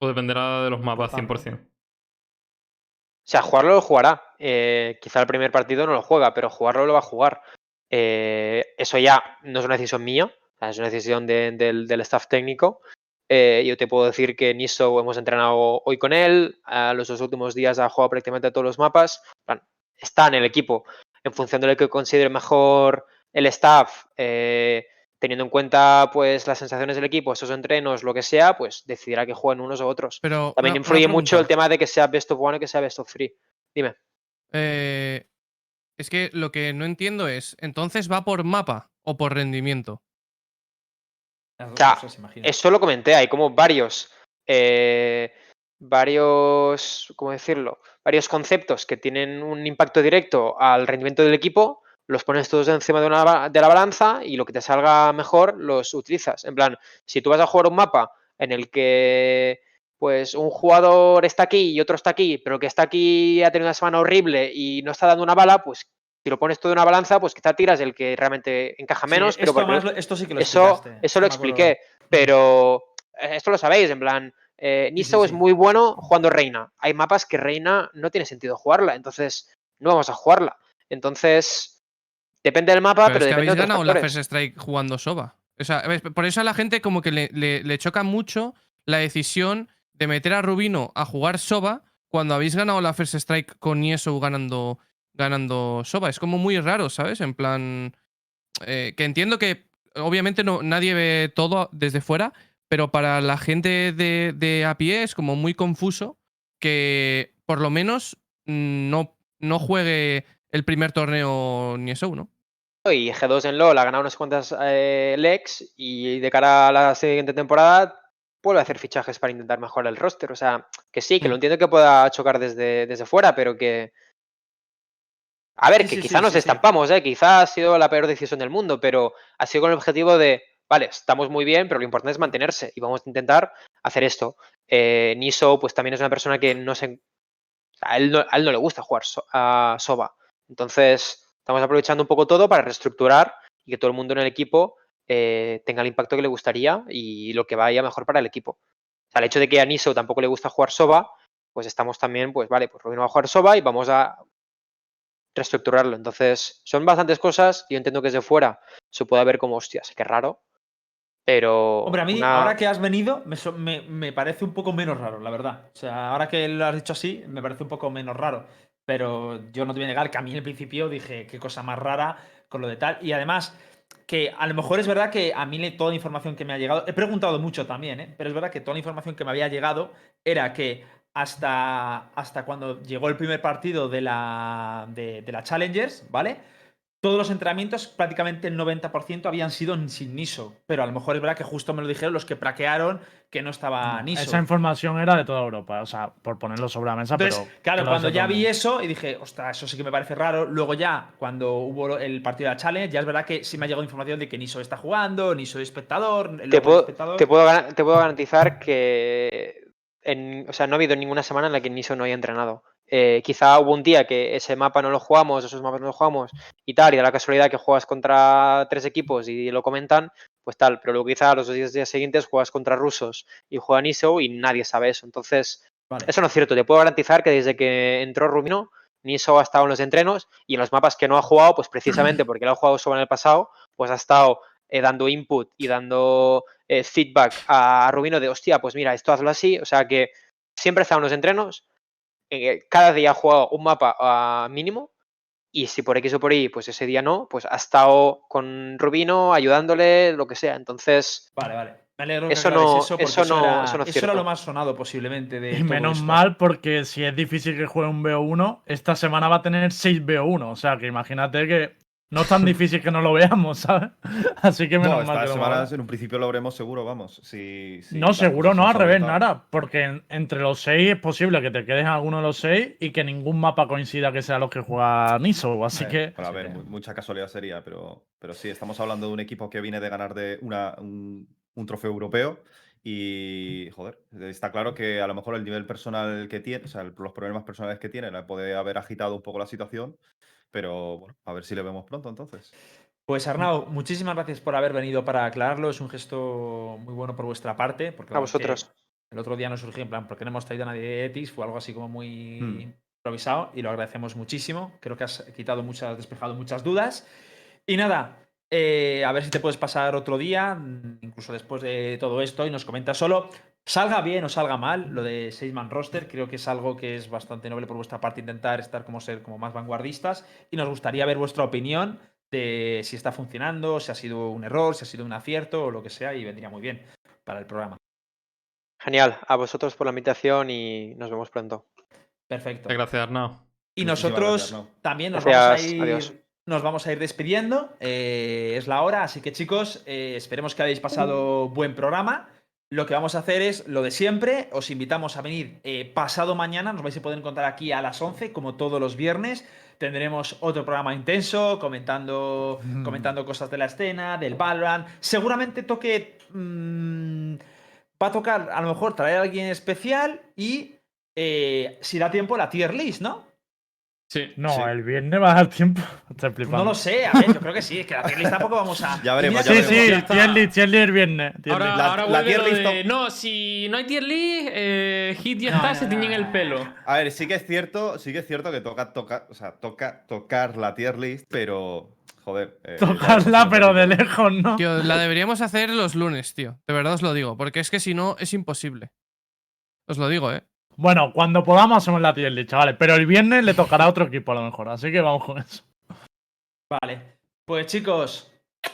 ¿O dependerá de los mapas 100%? O sea, jugarlo lo jugará. Eh, quizá el primer partido no lo juega, pero jugarlo lo va a jugar. Eh, eso ya no es una decisión mía, es una decisión de- del, del staff técnico. Eh, yo te puedo decir que Niso hemos entrenado hoy con él, a los dos últimos días ha jugado prácticamente todos los mapas. Está en el equipo. En función de lo que considere mejor el staff, eh, teniendo en cuenta pues las sensaciones del equipo, esos entrenos, lo que sea, pues decidirá que jueguen unos u otros. Pero También una- una influye mucho el tema de que sea best of one o que sea best of three. Dime. Eh, es que lo que no entiendo es, ¿entonces va por mapa o por rendimiento? Las dos sea, cosas, imagino. Eso lo comenté, hay como varios, eh, varios, ¿cómo decirlo? Varios conceptos que tienen un impacto directo al rendimiento del equipo, los pones todos encima de, una, de la balanza y lo que te salga mejor los utilizas. En plan, si tú vas a jugar un mapa en el que pues un jugador está aquí y otro está aquí, pero el que está aquí ha tenido una semana horrible y no está dando una bala, pues si lo pones todo en una balanza, pues quizá tiras el que realmente encaja Sí, menos, pero esto, más esto sí que lo eso, eso lo expliqué, pero eh, esto lo sabéis, en plan, eh, sí, Niso es muy bueno jugando Reina. Hay mapas que Reina no tiene sentido jugarla, entonces no vamos a jugarla. Entonces, depende del mapa, Pero pero, es que depende habéis de ganado la factores. First Strike jugando Soba. O sea, por eso a la gente como que le, le- le choca mucho la decisión de meter a Rubino a jugar Soba cuando habéis ganado la First Strike con Nieso ganando, ganando Soba. Es como muy raro, ¿sabes? En plan. eh, que entiendo que obviamente no, nadie ve todo desde fuera, pero para la gente de, de a pie es como muy confuso que por lo menos mm, no, no juegue el primer torneo Nieso, ¿no? y G2 en LoL ha ganado unas cuantas eh, legs y de cara a la siguiente temporada vuelve a hacer fichajes para intentar mejorar el roster. O sea, que sí, que lo entiendo que pueda chocar desde, desde fuera, pero que... A ver, Sí, que quizá nos estampamos, ¿eh? quizá ha sido la peor decisión del mundo, pero ha sido con el objetivo de, vale, estamos muy bien, pero lo importante es mantenerse y vamos a intentar hacer esto. Eh, Niso, pues también es una persona que no se... a, él no, a él no le gusta jugar so- a Soba. Entonces, estamos aprovechando un poco todo para reestructurar y que todo el mundo en el equipo eh, tenga el impacto que le gustaría y lo que vaya mejor para el equipo. O sea, el hecho de que a Niso tampoco le gusta jugar Soba, pues estamos también, pues vale, pues Rubino va a jugar Soba y vamos a reestructurarlo. Entonces, son bastantes cosas. Yo entiendo que desde fuera se puede ver como, hostias, qué raro. Pero. Hombre, a mí, una- ahora que has venido, me, me- me parece un poco menos raro, la verdad. O sea, ahora que lo has dicho así, me parece un poco menos raro. Pero yo no te voy a negar que a mí en el principio dije, qué cosa más rara con lo de tal. Y además, que a lo mejor es verdad que a mí toda la información que me ha llegado, he preguntado mucho también, ¿eh? pero es verdad que toda la información que me había llegado era que hasta, hasta cuando llegó el primer partido de la, de, de la Challengers, ¿vale? Todos los entrenamientos, prácticamente el 90% habían sido sin Niso. Pero a lo mejor es verdad que justo me lo dijeron los que praquearon que no estaba Niso. Esa información era de toda Europa, o sea, por ponerlo sobre la mesa, Entonces, pero. claro, cuando ya vi eso y dije, ostras, eso sí que me parece raro. Luego ya, cuando hubo el partido de la Challenge, ya es verdad que sí me ha llegado información de que Niso está jugando, Niso es espectador, te, puedo, espectador. te, puedo, te puedo garantizar que. En, o sea, no ha habido ninguna semana en la que Niso no haya entrenado. Eh, quizá hubo un día que ese mapa no lo jugamos, esos mapas no los jugamos y tal, y da la casualidad que juegas contra tres equipos y lo comentan, pues tal, pero luego quizá los dos días, siguientes juegas contra rusos y juega Niso y nadie sabe eso. Entonces, Vale. eso no es cierto. Te puedo garantizar que desde que entró Rubino, Niso ha estado en los entrenos y en los mapas que no ha jugado, pues precisamente porque lo ha jugado solo en el pasado, pues ha estado eh, dando input y dando eh, feedback a Rubino de, hostia, pues mira, esto hazlo así. O sea que siempre ha estado en los entrenos, eh, cada día ha jugado un mapa ah, mínimo y si por X o por Y, pues ese día no, pues ha estado con Rubino ayudándole, lo que sea. Entonces, Vale, vale. Me alegro Eso no- eso, eso no- era, eso no es era lo más sonado posiblemente de Y menos esto. mal, porque si es difícil que juegue un BO1, esta semana va a tener 6 BO1. O sea, que imagínate que no es tan difícil que no lo veamos, ¿sabes? Así que menos No, mal que lo en un principio lo veremos seguro, vamos. Si, si No, seguro no, al revés, nada. Porque en- entre los 6 es posible que te quedes en alguno de los 6 y que ningún mapa coincida que sea los que juega Niso. Así Eh, que. ver, mu- mucha casualidad sería, pero, pero sí, estamos hablando de un equipo que viene de ganar de una, un, un trofeo europeo y, joder, está claro que a lo mejor el nivel personal que tiene, o sea, el- los problemas personales que tiene, puede haber agitado un poco la situación, pero bueno, a ver si le vemos pronto entonces. Pues Arnau, muchísimas gracias por haber venido para aclararlo. Es un gesto muy bueno por vuestra parte. Porque a vosotros. El otro día nos surgió en plan, porque no hemos traído a nadie de Etix? Fue algo así como muy Hmm. improvisado y lo agradecemos muchísimo. Creo que has quitado muchas, despejado muchas dudas. Y nada, eh, a ver si te puedes pasar otro día, mm, incluso después de todo esto, y nos comentas solo. Salga bien o salga mal lo de Seisman Roster, creo que es algo que es bastante noble por vuestra parte intentar estar como ser como más vanguardistas y nos gustaría ver vuestra opinión de si está funcionando, si ha sido un error, si ha sido un acierto o lo que sea y vendría muy bien para el programa. Genial, a vosotros por la invitación y nos vemos pronto. Perfecto. Gracias, Arnau. Y nosotros gracias, también nos Gracias, vamos a ir. adiós. Nos vamos a ir despidiendo. eh, es la hora, así que chicos, eh, esperemos que hayáis pasado buen programa. Lo que vamos a hacer es lo de siempre. Os invitamos a venir eh, pasado mañana. Nos vais a poder encontrar aquí a las 11, como todos los viernes. Tendremos otro programa intenso, comentando, comentando cosas de la escena, del Valorant. Seguramente toque. mm, va a tocar, a lo mejor, traer a alguien especial y. eh, si da tiempo, la tier list, ¿no? Sí. No, Sí. el viernes va a dar tiempo. Estoy flipando. No lo sé, a ver, yo creo que sí, es que la tier list tampoco vamos a. Ya veremos, ya Sí, sí, tier list, tier list el viernes. tier Ahora. La- ahora la tier list de, top- No, si no hay tier list, eh, Hit ya No, está, no, se no, tiñen no, el pelo. A ver, sí que es cierto, sí que es cierto que toca tocar, o sea, toca tocar la tier list, pero joder. eh, Tocarla, pero de lejos, ¿no? Tío, la deberíamos hacer los lunes, tío. De verdad os lo digo. Porque es que si no, es imposible. Os lo digo, ¿eh? Bueno, cuando podamos hacemos la tier list, chavales. Pero el viernes le tocará a otro equipo a lo mejor. Así que vamos con eso. Vale. Pues chicos,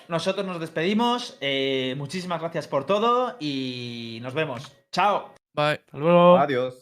nosotros nos despedimos. eh, muchísimas gracias por todo y nos vemos. Chao. Bye. Hasta luego. Adiós.